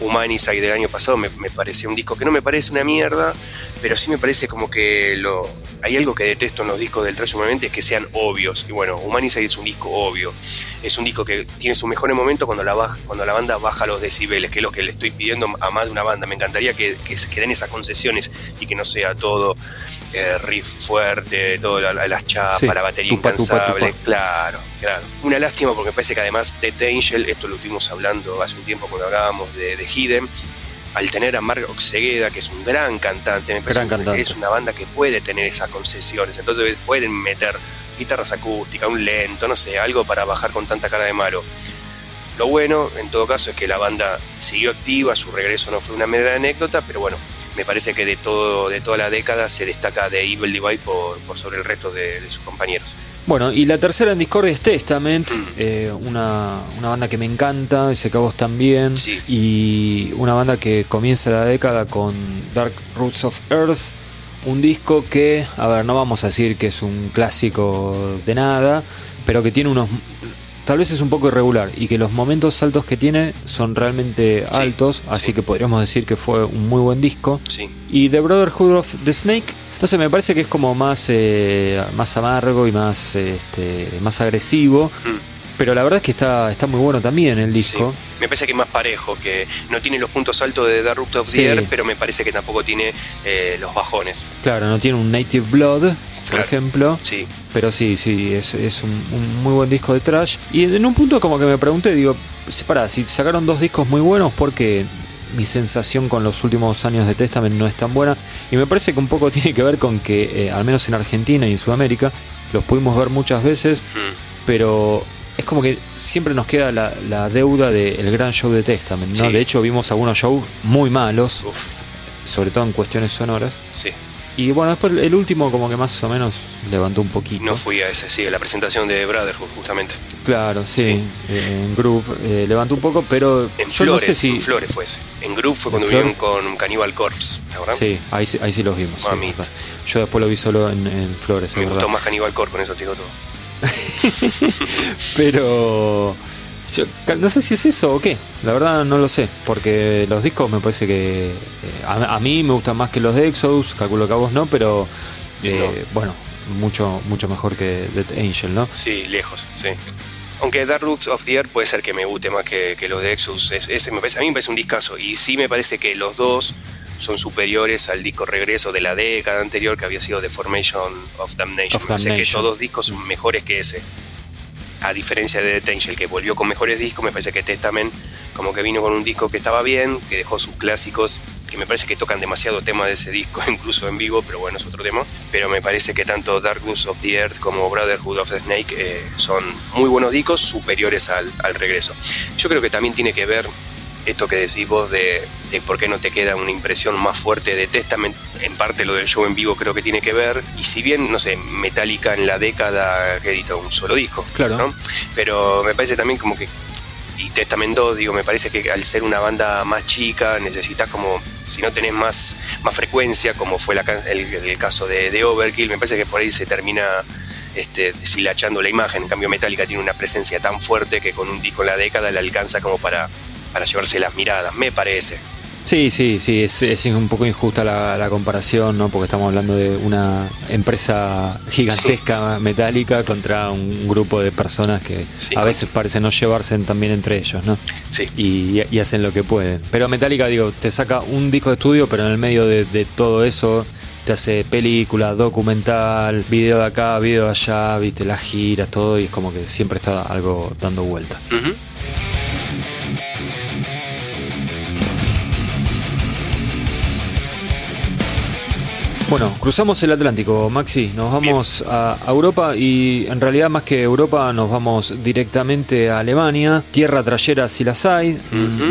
[SPEAKER 1] Humanicide del año pasado me, me pareció un disco que no me parece una mierda, pero sí me parece como que lo, hay algo que detesto en los discos del trash humanamente es que sean obvios. Y bueno, Humanicide es un disco obvio. Es un disco que tiene sus mejores momentos cuando la, baja, cuando la banda baja los decibeles, que es lo que le estoy pidiendo a más de una banda. Me encantaría que, que queden esas concesiones y que no sea todo eh, riff fuerte, todo las chapas, la batería incansable. Claro, claro. Una lástima porque me parece que además de Angel, esto lo estuvimos hablando hace un tiempo cuando hablábamos de, de Hidden, al tener a Marco Oxegueda, que es un gran cantante, me parece que es una banda que puede tener esas concesiones, entonces pueden meter guitarras acústicas, un lento, no sé, algo para bajar con tanta cara de malo. Lo bueno, en todo caso, es que la banda siguió activa, su regreso no fue una mera anécdota, pero bueno, me parece que de, todo, de toda la década se destaca de Evil Divide por, sobre el resto de, sus compañeros.
[SPEAKER 2] Bueno, y la tercera en Discord es Testament, mm. eh, una, banda que me encanta, sé que a vos también, y una banda que comienza la década con Dark Roots of Earth, un disco que, a ver, no vamos a decir que es un clásico de nada, pero que tiene unos tal vez es un poco irregular y que los momentos altos que tiene son realmente altos, así que podríamos decir que fue un muy buen disco. Y The Brotherhood of the Snake, no sé, me parece que es como más, eh, más amargo y más, este, más agresivo. Hmm pero la verdad es que está, está muy bueno también el disco.
[SPEAKER 1] Me parece que es más parejo, que no tiene los puntos altos de Dark Root of the pero me parece que tampoco tiene eh, los bajones.
[SPEAKER 2] Claro, no tiene un Native Blood, por ejemplo. Sí. Pero sí, sí, es, es un, muy buen disco de trash. Y en un punto como que me pregunté, digo, para, si sacaron dos discos muy buenos, porque mi sensación con los últimos años de Testament no es tan buena. Y me parece que un poco tiene que ver con que, eh, al menos en Argentina y en Sudamérica, los pudimos ver muchas veces, pero es como que siempre nos queda la, deuda del gran show de Testament, ¿no? De hecho, vimos algunos shows muy malos, sobre todo en cuestiones sonoras. Sí. Y bueno, después el último como que más o menos levantó un poquito.
[SPEAKER 1] No fui a ese, sí, a la presentación de Brotherhood, justamente.
[SPEAKER 2] Claro, sí, eh, en Groove eh, levantó un poco, pero
[SPEAKER 1] en Flores, si... En Flores fue ese. En Groove fue cuando vinieron con Cannibal Corpse,
[SPEAKER 2] ¿verdad? Sí, ahí, ahí sí los vimos. Yo después lo vi solo en, Flores.
[SPEAKER 1] Me gustó más Cannibal Corpse, con eso te digo todo.
[SPEAKER 2] Pero no sé si es eso o qué. La verdad no lo sé. Porque los discos me parece que. Eh, a, mí me gustan más que los de Exodus. Calculo que a vos no, pero. Eh, bueno, mucho, mucho mejor que Dead Angel, ¿no?
[SPEAKER 1] Sí, lejos, sí. Aunque Dark Roots of the Earth puede ser que me guste más que, que los de Exodus. ese me parece, a mí me parece un discazo. Y sí me parece que los dos son superiores al disco regreso de la década anterior que había sido The Formation of Damnation. Of que dos discos son mejores que ese. A diferencia de The Angel, que volvió con mejores discos, me parece que Testament como que vino con un disco que estaba bien, que dejó sus clásicos, que me parece que tocan demasiado temas de ese disco, incluso en vivo, pero bueno, es otro tema. Pero me parece que tanto Dark Goose of the Earth como Brotherhood of the Snake eh, son muy buenos discos, superiores al, al regreso. Yo creo que también tiene que ver esto que decís vos de, por qué no te queda una impresión más fuerte de Testament, en parte lo del show en vivo creo que tiene que ver, y si bien, no sé, Metallica en la década que editó un solo disco, claro. ¿no? pero me parece también como que, y Testament 2, digo, me parece que al ser una banda más chica necesitas como, si no tenés más, más frecuencia, como fue el, caso de, de Overkill, me parece que por ahí se termina este, deshilachando la imagen. En cambio, Metallica tiene una presencia tan fuerte que con un disco en la década le alcanza como para para llevarse las miradas, me parece.
[SPEAKER 2] Sí, sí, sí, es, un poco injusta la, comparación, ¿no? Porque estamos hablando de una empresa gigantesca metálica contra un grupo de personas que a veces parecen no llevarse también entre ellos, ¿no? Sí. Y, hacen lo que pueden. Pero Metallica, digo, te saca un disco de estudio, pero en el medio de, todo eso te hace película, documental, video de acá, video de allá, viste, las giras, todo, y es como que siempre está algo dando vuelta. Bueno, cruzamos el Atlántico, Maxi, nos vamos a Europa y en realidad más que Europa nos vamos directamente a Alemania, tierra trayera si las hay,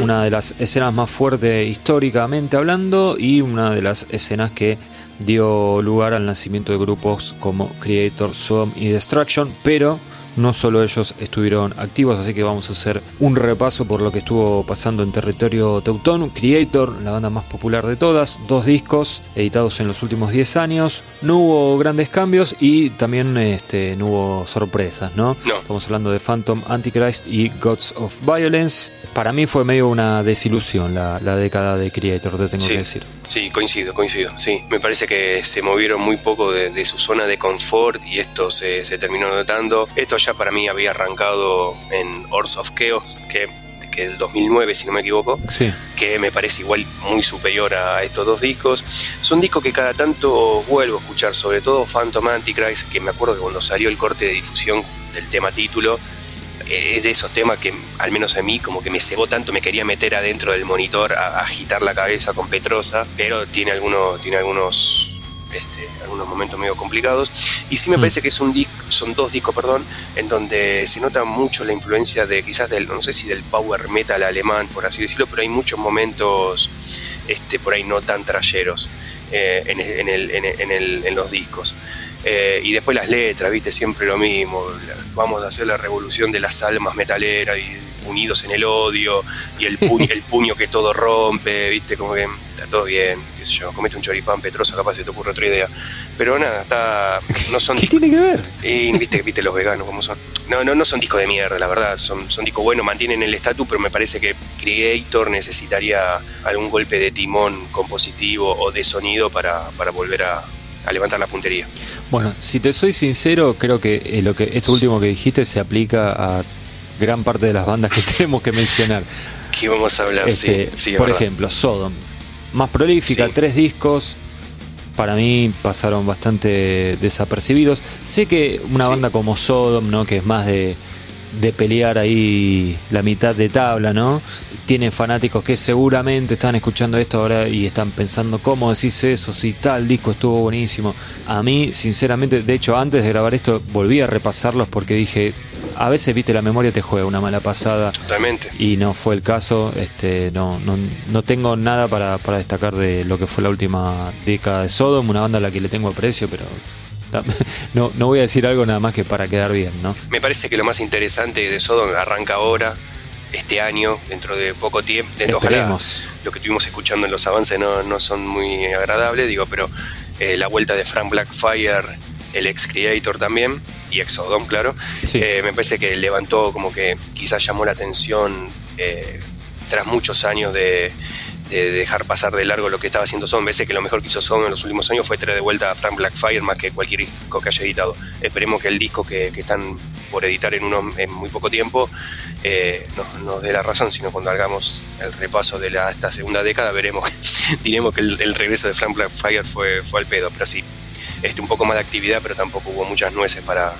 [SPEAKER 2] una de las escenas más fuertes históricamente hablando y una de las escenas que dio lugar al nacimiento de grupos como Creator, Sodom y Destruction, pero no solo ellos estuvieron activos, así que vamos a hacer un repaso por lo que estuvo pasando en territorio teutón. Creator, la banda más popular de todas, dos discos editados en los últimos 10 años. No hubo grandes cambios y también este, no hubo sorpresas, ¿no? Estamos hablando de Phantom, Antichrist y Gods of Violence. Para mí fue medio una desilusión la, década de Creator, te tengo que decir.
[SPEAKER 1] Sí, coincido, coincido. Sí, me parece que se movieron muy poco de, su zona de confort y esto se, terminó notando. Esto ya para mí había arrancado en Horse of Chaos, que que del 2009, si no me equivoco,
[SPEAKER 2] sí.
[SPEAKER 1] que me parece igual muy superior a estos dos discos. Son discos que cada tanto vuelvo a escuchar, sobre todo Phantom Antichrist, que me acuerdo que cuando salió el corte de difusión del tema título, es de esos temas que al menos a mí como que me cebó tanto, me quería meter adentro del monitor a, agitar la cabeza con Petrosa, pero tiene algunos, tiene algunos, este, algunos momentos medio complicados. Y sí me mm. parece que es un son dos discos, perdón, en donde se nota mucho la influencia de quizás del, no sé si del power metal alemán, por así decirlo, pero hay muchos momentos este, por ahí no tan trayeros eh, en, el, en los discos. Eh, y después las letras, viste, siempre lo mismo. Vamos a hacer la revolución de las almas metaleras y unidos en el odio y el puño, el puño que todo rompe, viste, como que está todo bien, qué sé yo, comete un choripán petroso, capaz se te ocurre otra idea. Pero nada, está. No son
[SPEAKER 2] ¿Qué tiene que ver?
[SPEAKER 1] Y viste, viste los veganos como son. No, no, no son discos de mierda, la verdad. Son, son discos buenos, mantienen el estatus, pero me parece que Creator necesitaría algún golpe de timón compositivo o de sonido para, para volver a, a levantar la puntería.
[SPEAKER 2] Bueno, si te soy sincero, creo que, eh, lo que esto último que dijiste se aplica a gran parte de las bandas que tenemos que mencionar.
[SPEAKER 1] ¿Qué vamos a hablar?
[SPEAKER 2] Este, por ejemplo, Sodom. Más prolífica, tres discos. Para mí pasaron bastante desapercibidos. Sé que una banda como Sodom, ¿no? que es más de, de pelear ahí la mitad de tabla, ¿no? Tienen fanáticos que seguramente están escuchando esto ahora y están pensando cómo decís eso, si tal disco estuvo buenísimo. A mí, sinceramente, de hecho, antes de grabar esto, volví a repasarlos porque dije, a veces, viste, la memoria te juega una mala pasada.
[SPEAKER 1] Totalmente.
[SPEAKER 2] Y no fue el caso. Este, no, no, no tengo nada para, para destacar de lo que fue la última década de Sodom, una banda a la que le tengo aprecio, pero no, no voy a decir algo nada más que para quedar bien, ¿no?
[SPEAKER 1] Me parece que lo más interesante de Sodom arranca ahora, este año, dentro de poco tiempo. Ojalá lo que estuvimos escuchando en los avances no, no son muy agradables, digo, pero eh, la vuelta de Frank Blackfire, el ex Creator también, y ex Sodom, claro, eh, me parece que levantó como que quizás llamó la atención eh, tras muchos años de de dejar pasar de largo lo que estaba haciendo Son. Veces que lo mejor que hizo Son en los últimos años fue traer de vuelta a Frank Blackfire más que cualquier disco que haya editado. Esperemos que el disco que, están por editar en, uno, en muy poco tiempo eh, nos, dé la razón, sino cuando hagamos el repaso de la, esta segunda década veremos, diremos que el, regreso de Frank Blackfire fue, fue al pedo, pero sí, este, un poco más de actividad, pero tampoco hubo muchas nueces para,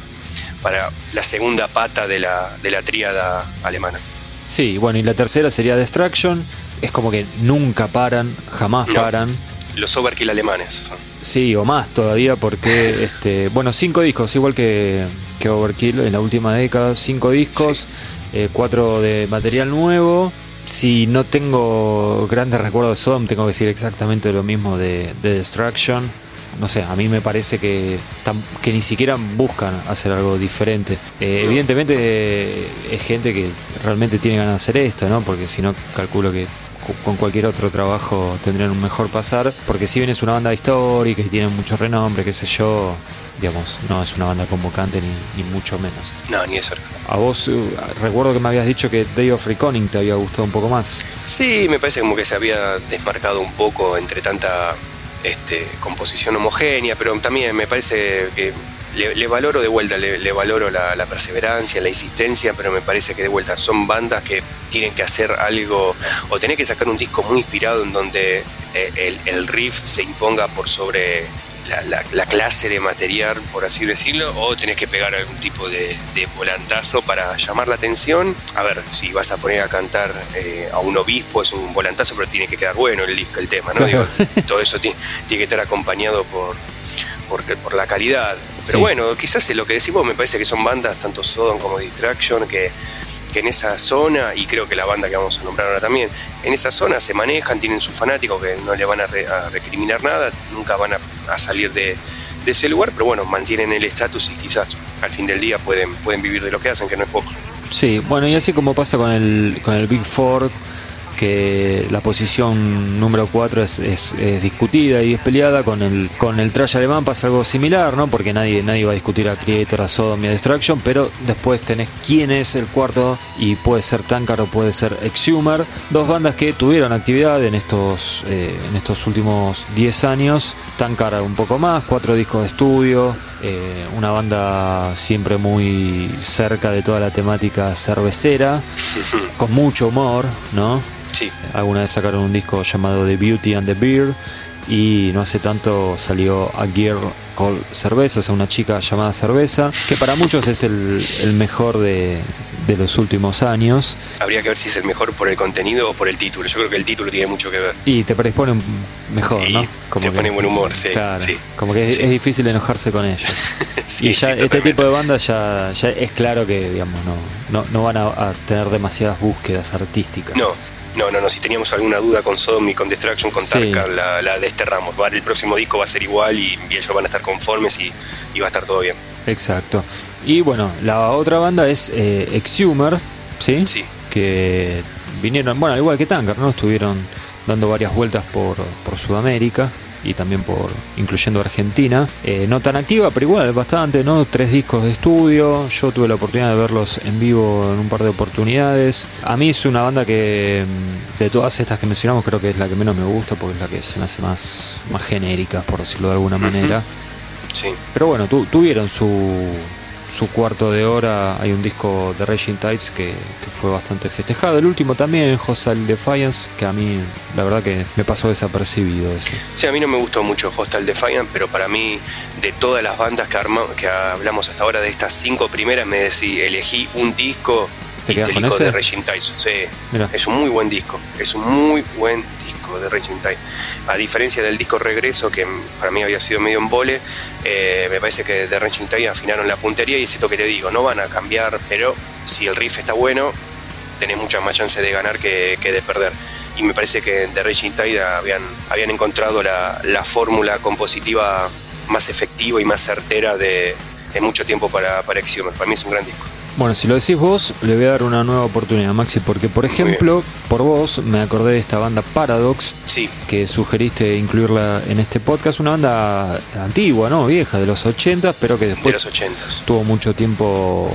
[SPEAKER 1] para la segunda pata de la, de la tríada alemana.
[SPEAKER 2] Sí, bueno, y la tercera sería Destruction es como que nunca paran, jamás paran.
[SPEAKER 1] Los overkill alemanes son.
[SPEAKER 2] Sí, o más todavía, porque, este, bueno, cinco discos, igual que, que Overkill en la última década, cinco discos, eh, cuatro de material nuevo. Si no tengo grandes recuerdos de Sodom, tengo que decir exactamente lo mismo de, Destruction. No sé, a mí me parece que, que ni siquiera buscan hacer algo diferente. Eh, evidentemente es gente que realmente tiene ganas de hacer esto, ¿no? Porque si no, calculo que con cualquier otro trabajo tendrían un mejor pasar, porque si bien es una banda histórica y tiene mucho renombre, qué sé yo, digamos, no es una banda convocante ni, mucho menos.
[SPEAKER 1] No, ni de cerca.
[SPEAKER 2] A vos, uh, recuerdo que me habías dicho que Day of Reckoning te había gustado un poco más.
[SPEAKER 1] Sí, me parece como que se había desmarcado un poco entre tanta este, composición homogénea, pero también me parece que le, valoro de vuelta, le, valoro la, perseverancia, la insistencia, pero me parece que de vuelta son bandas que tienen que hacer algo o tener que sacar un disco muy inspirado en donde eh, el, riff se imponga por sobre la, clase de material, por así decirlo, o tenés que pegar algún tipo de, volantazo para llamar la atención. A ver, si vas a poner a cantar eh, a un obispo es un volantazo, pero tiene que quedar bueno el disco, el tema, ¿no? todo eso tiene, tiene que estar acompañado por, por la calidad. Pero bueno, quizás lo que decimos me parece que son bandas, tanto Sodom como Distraction, que, que en esa zona, y creo que la banda que vamos a nombrar ahora también, en esa zona se manejan, tienen sus fanáticos que no le van a, recriminar nada, nunca van a, salir de, ese lugar, pero bueno, mantienen el estatus y quizás al fin del día pueden, pueden vivir de lo que hacen, que no es poco.
[SPEAKER 2] Sí, bueno, y así como pasa con el, con el Big Four, que la posición número 4 es, es, discutida y es peleada. Con el, con el trash alemán pasa algo similar, ¿no? Porque nadie, nadie va a discutir a Creator, a Sodom y a Destruction, pero después tenés quién es el cuarto y puede ser Tankard o puede ser Exhumer. Dos bandas que tuvieron actividad en estos, eh, en estos últimos 10 años. Tankard un poco más, cuatro discos de estudio, eh, una banda siempre muy cerca de toda la temática cervecera, con mucho humor, ¿no?
[SPEAKER 1] Sí.
[SPEAKER 2] Alguna vez sacaron un disco llamado The Beauty and the Beer y no hace tanto salió A Gear Called Cerveza, o sea, una chica llamada Cerveza, que para muchos es el, mejor de, los últimos años.
[SPEAKER 1] Habría que ver si es el mejor por el contenido o por el título. Yo creo que el título tiene mucho que ver.
[SPEAKER 2] Y te predispone mejor, ¿no?
[SPEAKER 1] Como te pone buen humor, sí.
[SPEAKER 2] Como que es, difícil enojarse con ellos. y ya este tipo de bandas ya, ya es claro que, digamos, no, no, van a, a tener demasiadas búsquedas artísticas.
[SPEAKER 1] No, no, no, no, si teníamos alguna duda con Sodom y con Destruction, con Tarka, la, desterramos. El próximo disco va a ser igual y, ellos van a estar conformes y, va a estar todo bien.
[SPEAKER 2] Exacto. Y bueno, la otra banda es eh, Exhumer, ¿sí?
[SPEAKER 1] Sí.
[SPEAKER 2] Que vinieron, bueno, al igual que Tankard, ¿no? Estuvieron dando varias vueltas por, por Sudamérica y también por incluyendo Argentina. Eh, no tan activa, pero igual bastante, ¿no? Tres discos de estudio. Yo tuve la oportunidad de verlos en vivo en un par de oportunidades. A mí es una banda que mm, de todas estas que mencionamos creo que es la que menos me gusta porque es la que se me hace más, más genérica, por decirlo de alguna manera.
[SPEAKER 1] Sí.
[SPEAKER 2] Pero bueno, tuvieron su, su cuarto de hora hay un disco de Raging Tides que, fue bastante festejado. El último también, Hostile Defiance, que a mí la verdad que me pasó desapercibido ese.
[SPEAKER 1] Sí, a mí no me gustó mucho Hostile Defiance, pero para mí de todas las bandas que, que hablamos hasta ahora, de estas cinco primeras, me decí, elegí un disco
[SPEAKER 2] ¿Te de
[SPEAKER 1] Raging. Sí, es un muy buen disco, es un muy buen disco de Raging Tides. A diferencia del disco Regreso, que para mí había sido medio en vole, eh, me parece que de Raging Tides afinaron la puntería y es esto que te digo, no van a cambiar, pero si el riff está bueno, tenés mucha más chance de ganar que, de perder. Y me parece que de Raging Tide habían, habían encontrado la, fórmula compositiva más efectiva y más certera de, mucho tiempo para, para Exhumer. Para mí es un gran disco.
[SPEAKER 2] Bueno, si lo decís vos, le voy a dar una nueva oportunidad, Maxi, porque por ejemplo, por vos me acordé de esta banda Paradox,
[SPEAKER 1] sí.
[SPEAKER 2] que sugeriste incluirla en este podcast, una banda antigua, ¿no? Vieja, de los 80, pero que después
[SPEAKER 1] los 80.
[SPEAKER 2] tuvo mucho tiempo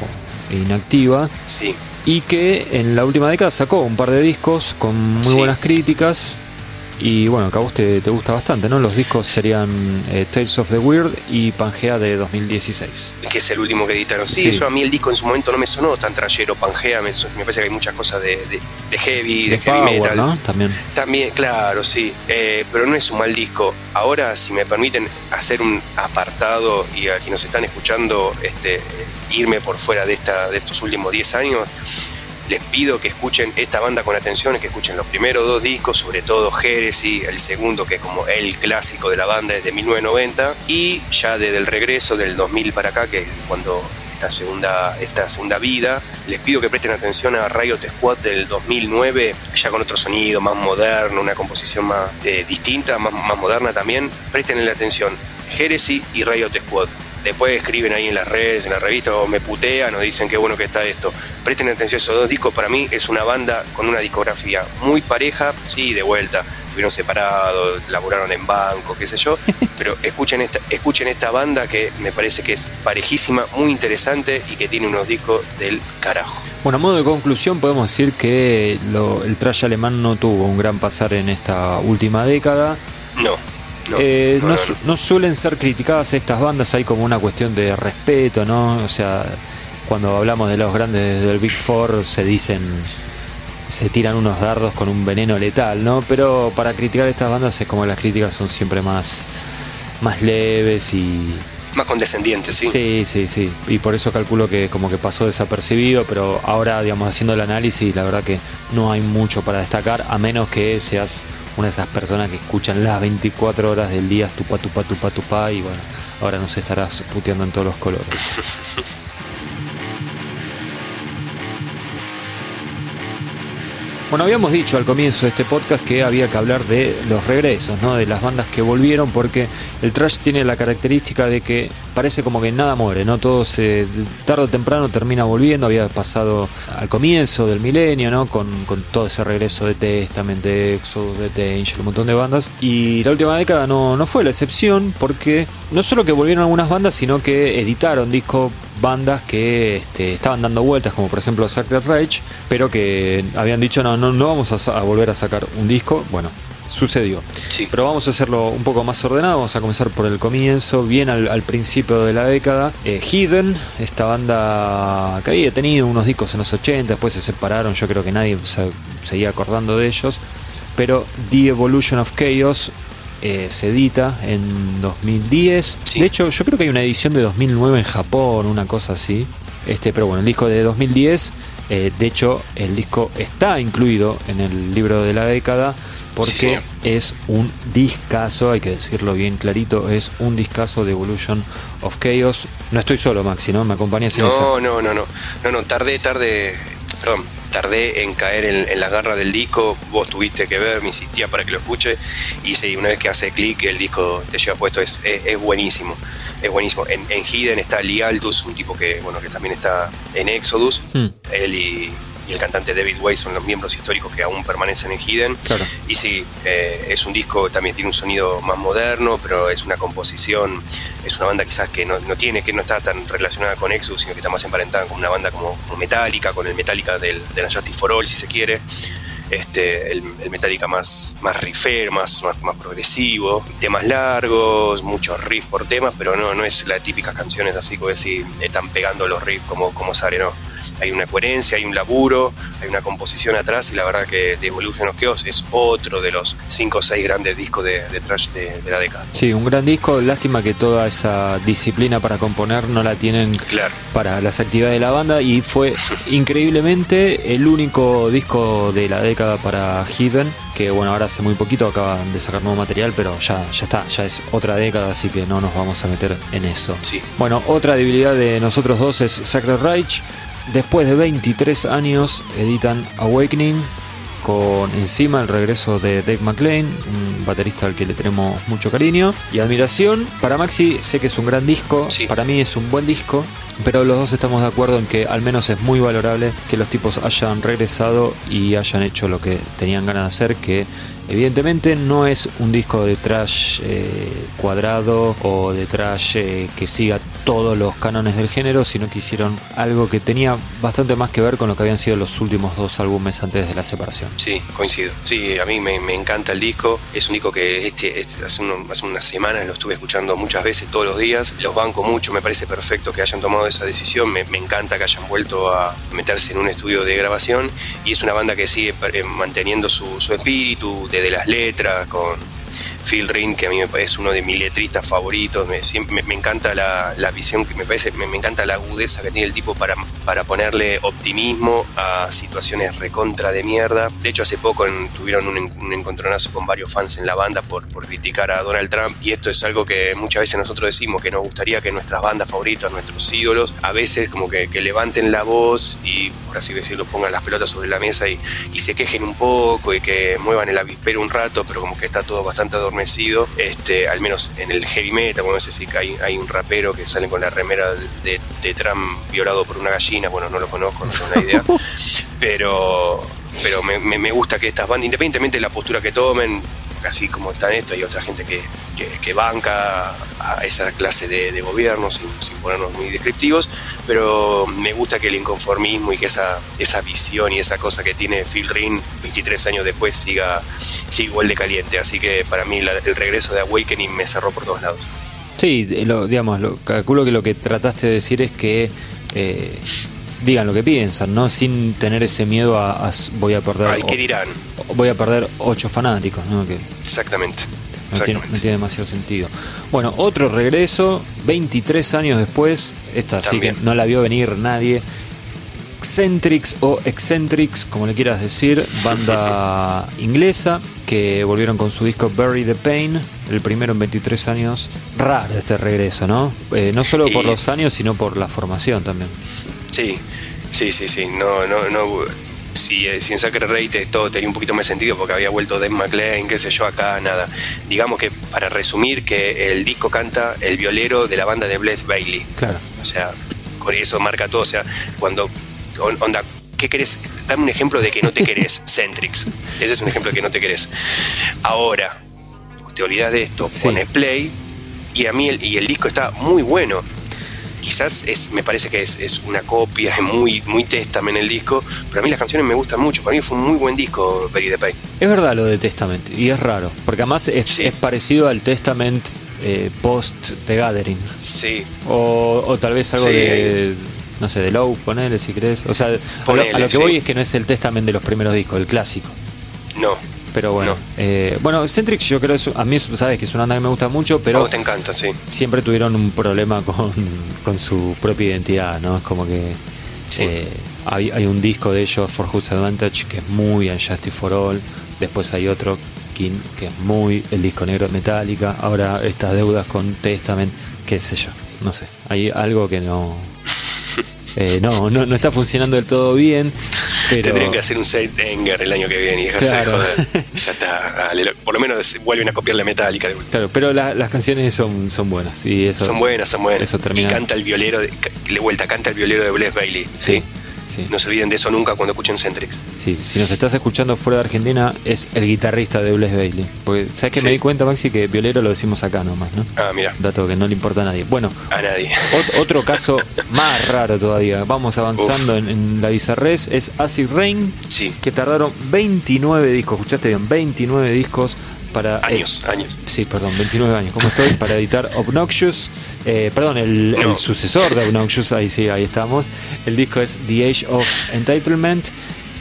[SPEAKER 2] inactiva.
[SPEAKER 1] Sí.
[SPEAKER 2] Y que en la última década sacó un par de discos con muy buenas críticas y bueno, que a vos te, gusta bastante, ¿no? Los discos serían eh, Tales of the Weird y Pangea de 2016.
[SPEAKER 1] Que es el último que editaron. Sí, eso a mí el disco en su momento no me sonó tan trayero. Pangea me, parece que hay muchas cosas de, heavy, de, heavy metal.
[SPEAKER 2] ¿no? También.
[SPEAKER 1] También, claro, sí. Eh, pero no es un mal disco. Ahora, si me permiten hacer un apartado y a quienes nos están escuchando, este, eh, irme por fuera de, esta, de estos últimos 10 años les pido que escuchen esta banda con atención, que escuchen los primeros dos discos, sobre todo Heresy, el segundo que es como el clásico de la banda es de 1990 y ya desde el regreso del 2000 para acá, que es cuando esta segunda, esta segunda vida, les pido que presten atención a Riot Squad del 2009, ya con otro sonido más moderno, una composición más eh, distinta, más, más moderna también. Presten la atención. Heresy y Riot Squad después escriben ahí en las redes, en la revista, o me putean o dicen qué bueno que está esto. Presten atención a esos dos discos, para mí es una banda con una discografía muy pareja, sí, de vuelta, estuvieron separados, laburaron en banco, qué sé yo, pero escuchen esta, escuchen esta banda que me parece que es parejísima, muy interesante y que tiene unos discos del carajo.
[SPEAKER 2] Bueno, a modo de conclusión podemos decir que el trash alemán no tuvo un gran pasar en esta última década.
[SPEAKER 1] No.
[SPEAKER 2] Eh, no, suelen ser criticadas estas bandas, hay como una cuestión de respeto, ¿no? O sea, cuando hablamos de los grandes del Big Four se dicen, se tiran unos dardos con un veneno letal, ¿no? Pero para criticar estas bandas es como las críticas son siempre más, más leves y...
[SPEAKER 1] Más condescendientes, sí.
[SPEAKER 2] Sí, sí, sí. Y por eso calculo que como que pasó desapercibido, pero ahora, digamos, haciendo el análisis, la verdad que no hay mucho para destacar, a menos que seas una de esas personas que escuchan las 24 horas del día, tupa, tupa, tupa, tupa, y bueno, ahora nos estarás puteando en todos los colores. Bueno, habíamos dicho al comienzo de este podcast que había que hablar de los regresos, ¿no? De las bandas que volvieron, porque el trash tiene la característica de que parece como que nada muere, ¿no? Todo se tarde o temprano termina volviendo. Había pasado al comienzo del milenio, ¿no? Con, todo ese regreso de Testament, de Exodus, de Danger, un montón de bandas. Y la última década no, no fue la excepción, porque no solo que volvieron algunas bandas, sino que editaron discos bandas que este, estaban dando vueltas, como por ejemplo Sacred Rage, pero que habían dicho no, no, no vamos a, volver a sacar un disco. Bueno, sucedió. Sí. Pero vamos a hacerlo un poco más ordenado, vamos a comenzar por el comienzo, bien al, principio de la década. Eh, Hidden, esta banda que había tenido unos discos en los 80, después se separaron, yo creo que nadie se seguía acordando de ellos. Pero The Evolution of Chaos eh, se edita en 2010. De hecho, yo creo que hay una edición de 2009 en Japón, una cosa así. Este, pero bueno, el disco de 2010, eh, de hecho, el disco está incluido en el libro de la década porque es un discazo, hay que decirlo bien clarito, es un discazo de Evolution of Chaos. No estoy solo, Maxi, ¿no? Me acompañas
[SPEAKER 1] en no, No, no, no, no, no, tarde, tarde, perdón, tardé en caer en, la garra del disco, vos tuviste que ver, me insistía para que lo escuche y sí, una vez que hace clic el disco te lleva puesto, es, es, buenísimo, es buenísimo. En, en, Hidden está Lee Altus, un tipo que, bueno, que también está en Exodus, hmm. él y y el cantante David Way son los miembros históricos que aún permanecen en Hidden. Y sí, eh, es un disco, también tiene un sonido más moderno, pero es una composición, es una banda quizás que no, tiene, que no está tan relacionada con Exodus, sino que está más emparentada con una banda como, Metallica, con el Metallica del, de la Justice for All, si se quiere. Este, el, Metallica más, más riffer, más, más, progresivo, temas largos, muchos riffs por temas, pero no, no es las típicas canciones así como si están pegando los riffs como, como sale, no. Hay una coherencia, hay un laburo, hay una composición atrás y la verdad que The Evolution of Chaos es otro de los 5 o 6 grandes discos de, trash de, la década.
[SPEAKER 2] Sí, un gran disco, lástima que toda esa disciplina para componer no la tienen para las actividades de la banda y fue increíblemente el único disco de la década para Hidden, que bueno, ahora hace muy poquito acaban de sacar nuevo material, pero ya, ya está, ya es otra década, así que no nos vamos a meter en eso.
[SPEAKER 1] Sí.
[SPEAKER 2] Bueno, otra debilidad de nosotros dos es Sacred Reich Después de 23 años editan Awakening con encima el regreso de Dave McLean, un baterista al que le tenemos mucho cariño y admiración. Para Maxi sé que es un gran disco, para mí es un buen disco, pero los dos estamos de acuerdo en que al menos es muy valorable que los tipos hayan regresado y hayan hecho lo que tenían ganas de hacer, que Evidentemente no es un disco de trash eh, cuadrado o de trash eh, que siga todos los cánones del género, sino que hicieron algo que tenía bastante más que ver con lo que habían sido los últimos dos álbumes antes de la separación.
[SPEAKER 1] Sí, coincido. Sí, a mí me, encanta el disco. Es un disco que este, hace, unas semanas lo estuve escuchando muchas veces, todos los días. Los banco mucho, me parece perfecto que hayan tomado esa decisión. Me, encanta que hayan vuelto a meterse en un estudio de grabación y es una banda que sigue eh, manteniendo su, su espíritu de las letras, con Phil Rin, que a mí me parece uno de mis letristas favoritos. Me, encanta la, visión que me parece, me, encanta la agudeza que tiene el tipo para, para ponerle optimismo a situaciones recontra de mierda. De hecho, hace poco tuvieron un, encontronazo con varios fans en la banda por, por criticar a Donald Trump. Y esto es algo que muchas veces nosotros decimos que nos gustaría que nuestras bandas favoritas, nuestros ídolos, a veces como que, levanten la voz y, por así decirlo, pongan las pelotas sobre la mesa y, y se quejen un poco y que muevan el avispero un rato, pero como que está todo bastante adornado este, al menos en el heavy metal, bueno, sé si hay, hay un rapero que sale con la remera de, de, Trump violado por una gallina, bueno, no lo conozco, no tengo una idea, pero, pero me, me, gusta que estas bandas, independientemente de la postura que tomen, así como están esto, hay otra gente que, que, banca a esa clase de, gobierno, sin, ponernos muy descriptivos, pero me gusta que el inconformismo y que esa, esa visión y esa cosa que tiene Phil Rin 23 años después siga, siga igual de caliente, así que para mí el regreso de Awakening me cerró por todos lados.
[SPEAKER 2] Sí, lo, digamos, lo, calculo que lo que trataste de decir es que eh, digan lo que piensan, ¿no? Sin tener ese miedo a, voy a perder.
[SPEAKER 1] ¿qué dirán?
[SPEAKER 2] voy a perder ocho fanáticos, ¿no? Que
[SPEAKER 1] Exactamente.
[SPEAKER 2] No tiene, no tiene, demasiado sentido. Bueno, otro regreso, 23 años después, esta sí que no la vio venir nadie. Eccentrics o Eccentrics, como le quieras decir, banda inglesa que volvieron con su disco Bury the Pain, el primero en 23 años. Raro este regreso, ¿no? Eh, no solo por los años, sino por la formación también.
[SPEAKER 1] Sí, sí, sí, sí. No, no, no si, eh, si en Sacred Rate todo tenía un poquito más sentido porque había vuelto Dan McLean, qué sé yo, acá nada. Digamos que para resumir que el disco canta el violero de la banda de Bless Bailey.
[SPEAKER 2] Claro.
[SPEAKER 1] O sea, con eso marca todo. O sea, cuando onda, ¿qué querés? Dame un ejemplo de que no te querés, Centrix. Ese es un ejemplo de que no te querés. Ahora, te olvidas de esto, pones play y a mí el, y el disco está muy bueno. Quizás es, me parece que es, una copia, es muy, muy Testament el disco, pero a mí las canciones me gustan mucho. Para mí fue un muy buen disco, Very the Pain.
[SPEAKER 2] Es verdad lo de Testament, y es raro, porque además es, parecido al Testament eh, post The Gathering.
[SPEAKER 1] Sí.
[SPEAKER 2] O, tal vez algo de no sé, de Low, ponele si crees. O sea, a, lo, que voy es que no es el testament de los primeros discos, el clásico.
[SPEAKER 1] No.
[SPEAKER 2] Pero bueno, eh, bueno, Centrix yo creo, a mí sabes que es una banda que me gusta mucho, pero...
[SPEAKER 1] te encanta, sí.
[SPEAKER 2] Siempre tuvieron un problema con, con su propia identidad, ¿no? Es como que eh, hay, hay, un disco de ellos, For Who's Advantage, que es muy Unjustice for All. Después hay otro, King, que es muy el disco negro de Metallica. Ahora estas deudas con Testament, qué sé yo, no sé. Hay algo que no eh, no, no, no está funcionando del todo bien. Pero...
[SPEAKER 1] Tendrían que hacer un set Enger el año que viene y dejarse de joder. Ya está, por lo menos vuelven a copiar la metálica.
[SPEAKER 2] Claro, pero las canciones son, son buenas. Y eso,
[SPEAKER 1] son buenas, son buenas.
[SPEAKER 2] Eso termina...
[SPEAKER 1] Y canta el violero, de, le vuelta, canta el violero de Bless Bailey. ¿sí? No se olviden de eso nunca cuando escuchen Centrix.
[SPEAKER 2] Sí, si nos estás escuchando fuera de Argentina, es el guitarrista de Bless Bailey. Porque, ¿sabes que me di cuenta, Maxi, que violero lo decimos acá nomás, ¿no?
[SPEAKER 1] Ah, mira.
[SPEAKER 2] Dato que no le importa a nadie. Bueno,
[SPEAKER 1] a nadie.
[SPEAKER 2] otro caso más raro todavía. Vamos avanzando en, la bizarrés. Es Acid Rain,
[SPEAKER 1] sí.
[SPEAKER 2] que tardaron 29 discos. ¿Escuchaste bien? 29 discos para...
[SPEAKER 1] Años, años.
[SPEAKER 2] Sí, perdón, 29 años. ¿Cómo estoy? Para editar Obnoxious. Eh, perdón, el, sucesor de Obnoxious, ahí sí, ahí estamos. El disco es The Age of Entitlement.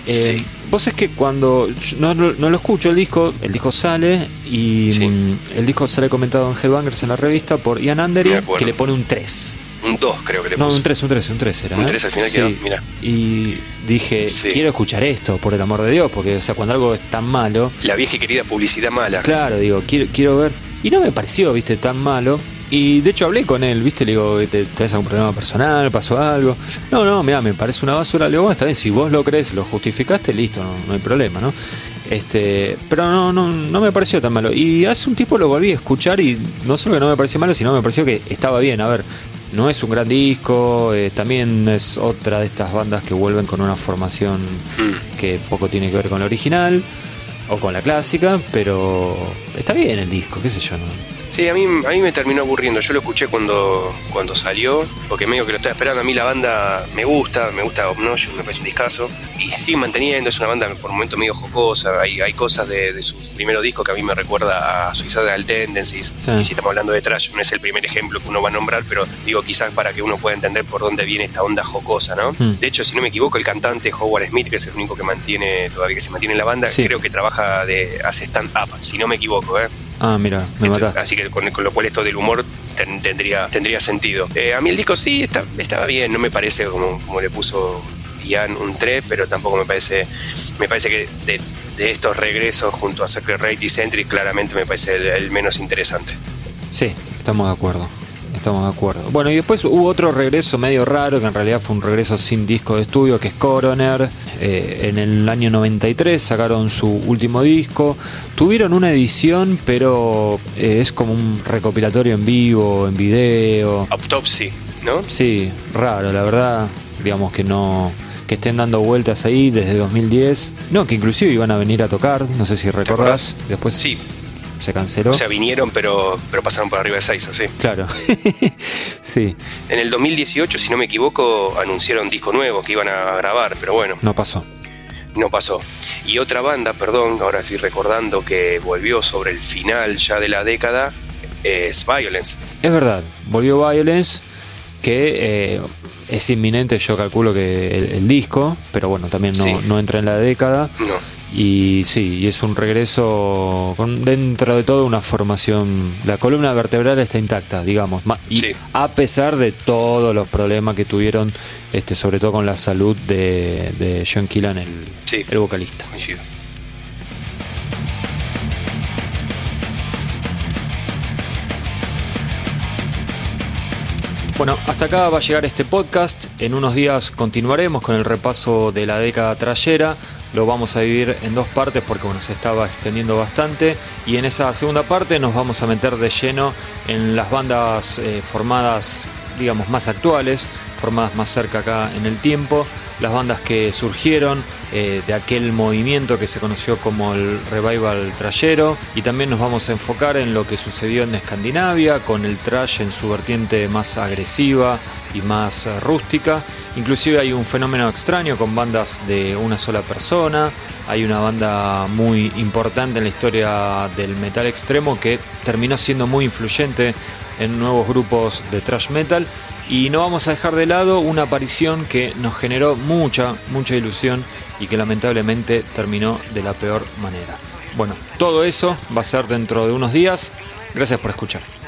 [SPEAKER 2] Eh, Vos es que cuando no, lo escucho el disco, el disco sale y mm, el disco sale comentado en Headbangers en la revista por Ian Andery, que le pone un 3.
[SPEAKER 1] Un 2 creo que le
[SPEAKER 2] puso. No, un 3, un 3, un 3 era.
[SPEAKER 1] Un 3 ¿eh? al final quedó, mira.
[SPEAKER 2] Y dije, quiero escuchar esto, por el amor de Dios, porque o sea, cuando algo es tan malo...
[SPEAKER 1] La vieja y querida publicidad mala.
[SPEAKER 2] Claro, digo, quiero, quiero ver... Y no me pareció, viste, tan malo. Y de hecho hablé con él, ¿viste? Le digo, ¿te tenés algún problema personal? ¿Pasó algo? No, no, mira, me parece una basura. Le digo, bueno, está bien, si vos lo crees, lo justificaste, listo, no, no hay problema, ¿no? Este, pero no, no, no me pareció tan malo. Y hace un tiempo lo volví a escuchar y no solo que no me pareció malo, sino me pareció que estaba bien. A ver, no es un gran disco, eh, también es otra de estas bandas que vuelven con una formación mm. que poco tiene que ver con la original o con la clásica, pero está bien el disco, qué sé yo. ¿no?
[SPEAKER 1] Sí, a mí, a mí me terminó aburriendo. Yo lo escuché cuando, cuando salió, porque medio que lo estaba esperando. A mí la banda me gusta, me gusta Obnoxious, me parece un discazo. Y sigue manteniendo, es una banda por momento medio jocosa. Hay, hay cosas de, de sus primeros discos que a mí me recuerda a Suicidal Tendencies. Y si estamos hablando de trash, no es el primer ejemplo que uno va a nombrar, pero digo quizás para que uno pueda entender por dónde viene esta onda jocosa, ¿no? Hmm. De hecho, si no me equivoco, el cantante Howard Smith, que es el único que mantiene, todavía que se mantiene en la banda, creo que trabaja de, hace stand-up, si no me equivoco, ¿eh?
[SPEAKER 2] Ah, mira, me mataste.
[SPEAKER 1] Así que con, lo cual esto del humor tendría, tendría sentido. Eh, a mí el disco sí está, estaba bien, no me parece como, como le puso Ian un 3, pero tampoco me parece, me parece que de, estos regresos junto a Sacred Rate y Centric claramente me parece el menos interesante.
[SPEAKER 2] Sí, estamos de acuerdo. Estamos de acuerdo. Bueno, y después hubo otro regreso medio raro, que en realidad fue un regreso sin disco de estudio, que es Coroner. Eh, en el año 93 sacaron su último disco. Tuvieron una edición, pero eh, es como un recopilatorio en vivo, en video.
[SPEAKER 1] Autopsy, ¿no?
[SPEAKER 2] Sí, raro, la verdad. Digamos que no que estén dando vueltas ahí desde 2010. No, que inclusive iban a venir a tocar, no sé si recordás. Después
[SPEAKER 1] sí,
[SPEAKER 2] se canceló.
[SPEAKER 1] O sea, vinieron, pero, pero pasaron por arriba de Saiza, sí.
[SPEAKER 2] Claro. sí.
[SPEAKER 1] En el 2018, si no me equivoco, anunciaron disco nuevo que iban a grabar, pero bueno.
[SPEAKER 2] No pasó.
[SPEAKER 1] No pasó. Y otra banda, perdón, ahora estoy recordando que volvió sobre el final ya de la década, es Violence.
[SPEAKER 2] Es verdad, volvió Violence, que eh, es inminente, yo calculo que el, disco, pero bueno, también no, no entra en la década.
[SPEAKER 1] No.
[SPEAKER 2] Y sí, y es un regreso con dentro de todo una formación. La columna vertebral está intacta, digamos. Y a pesar de todos los problemas que tuvieron, este, sobre todo con la salud de, de John Killan, el, el vocalista.
[SPEAKER 1] Coincido.
[SPEAKER 2] Bueno, hasta acá va a llegar este podcast. En unos días continuaremos con el repaso de la década trayera. Lo vamos a dividir en dos partes porque bueno, se estaba extendiendo bastante. Y en esa segunda parte nos vamos a meter de lleno en las bandas eh, formadas, digamos, más actuales, formadas más cerca acá en el tiempo las bandas que surgieron eh, de aquel movimiento que se conoció como el revival trayero y también nos vamos a enfocar en lo que sucedió en Escandinavia con el trash en su vertiente más agresiva y más eh, rústica. Inclusive hay un fenómeno extraño con bandas de una sola persona. Hay una banda muy importante en la historia del metal extremo que terminó siendo muy influyente en nuevos grupos de thrash metal y no vamos a dejar de lado una aparición que nos generó mucha, mucha ilusión y que lamentablemente terminó de la peor manera. Bueno, todo eso va a ser dentro de unos días. Gracias por escuchar.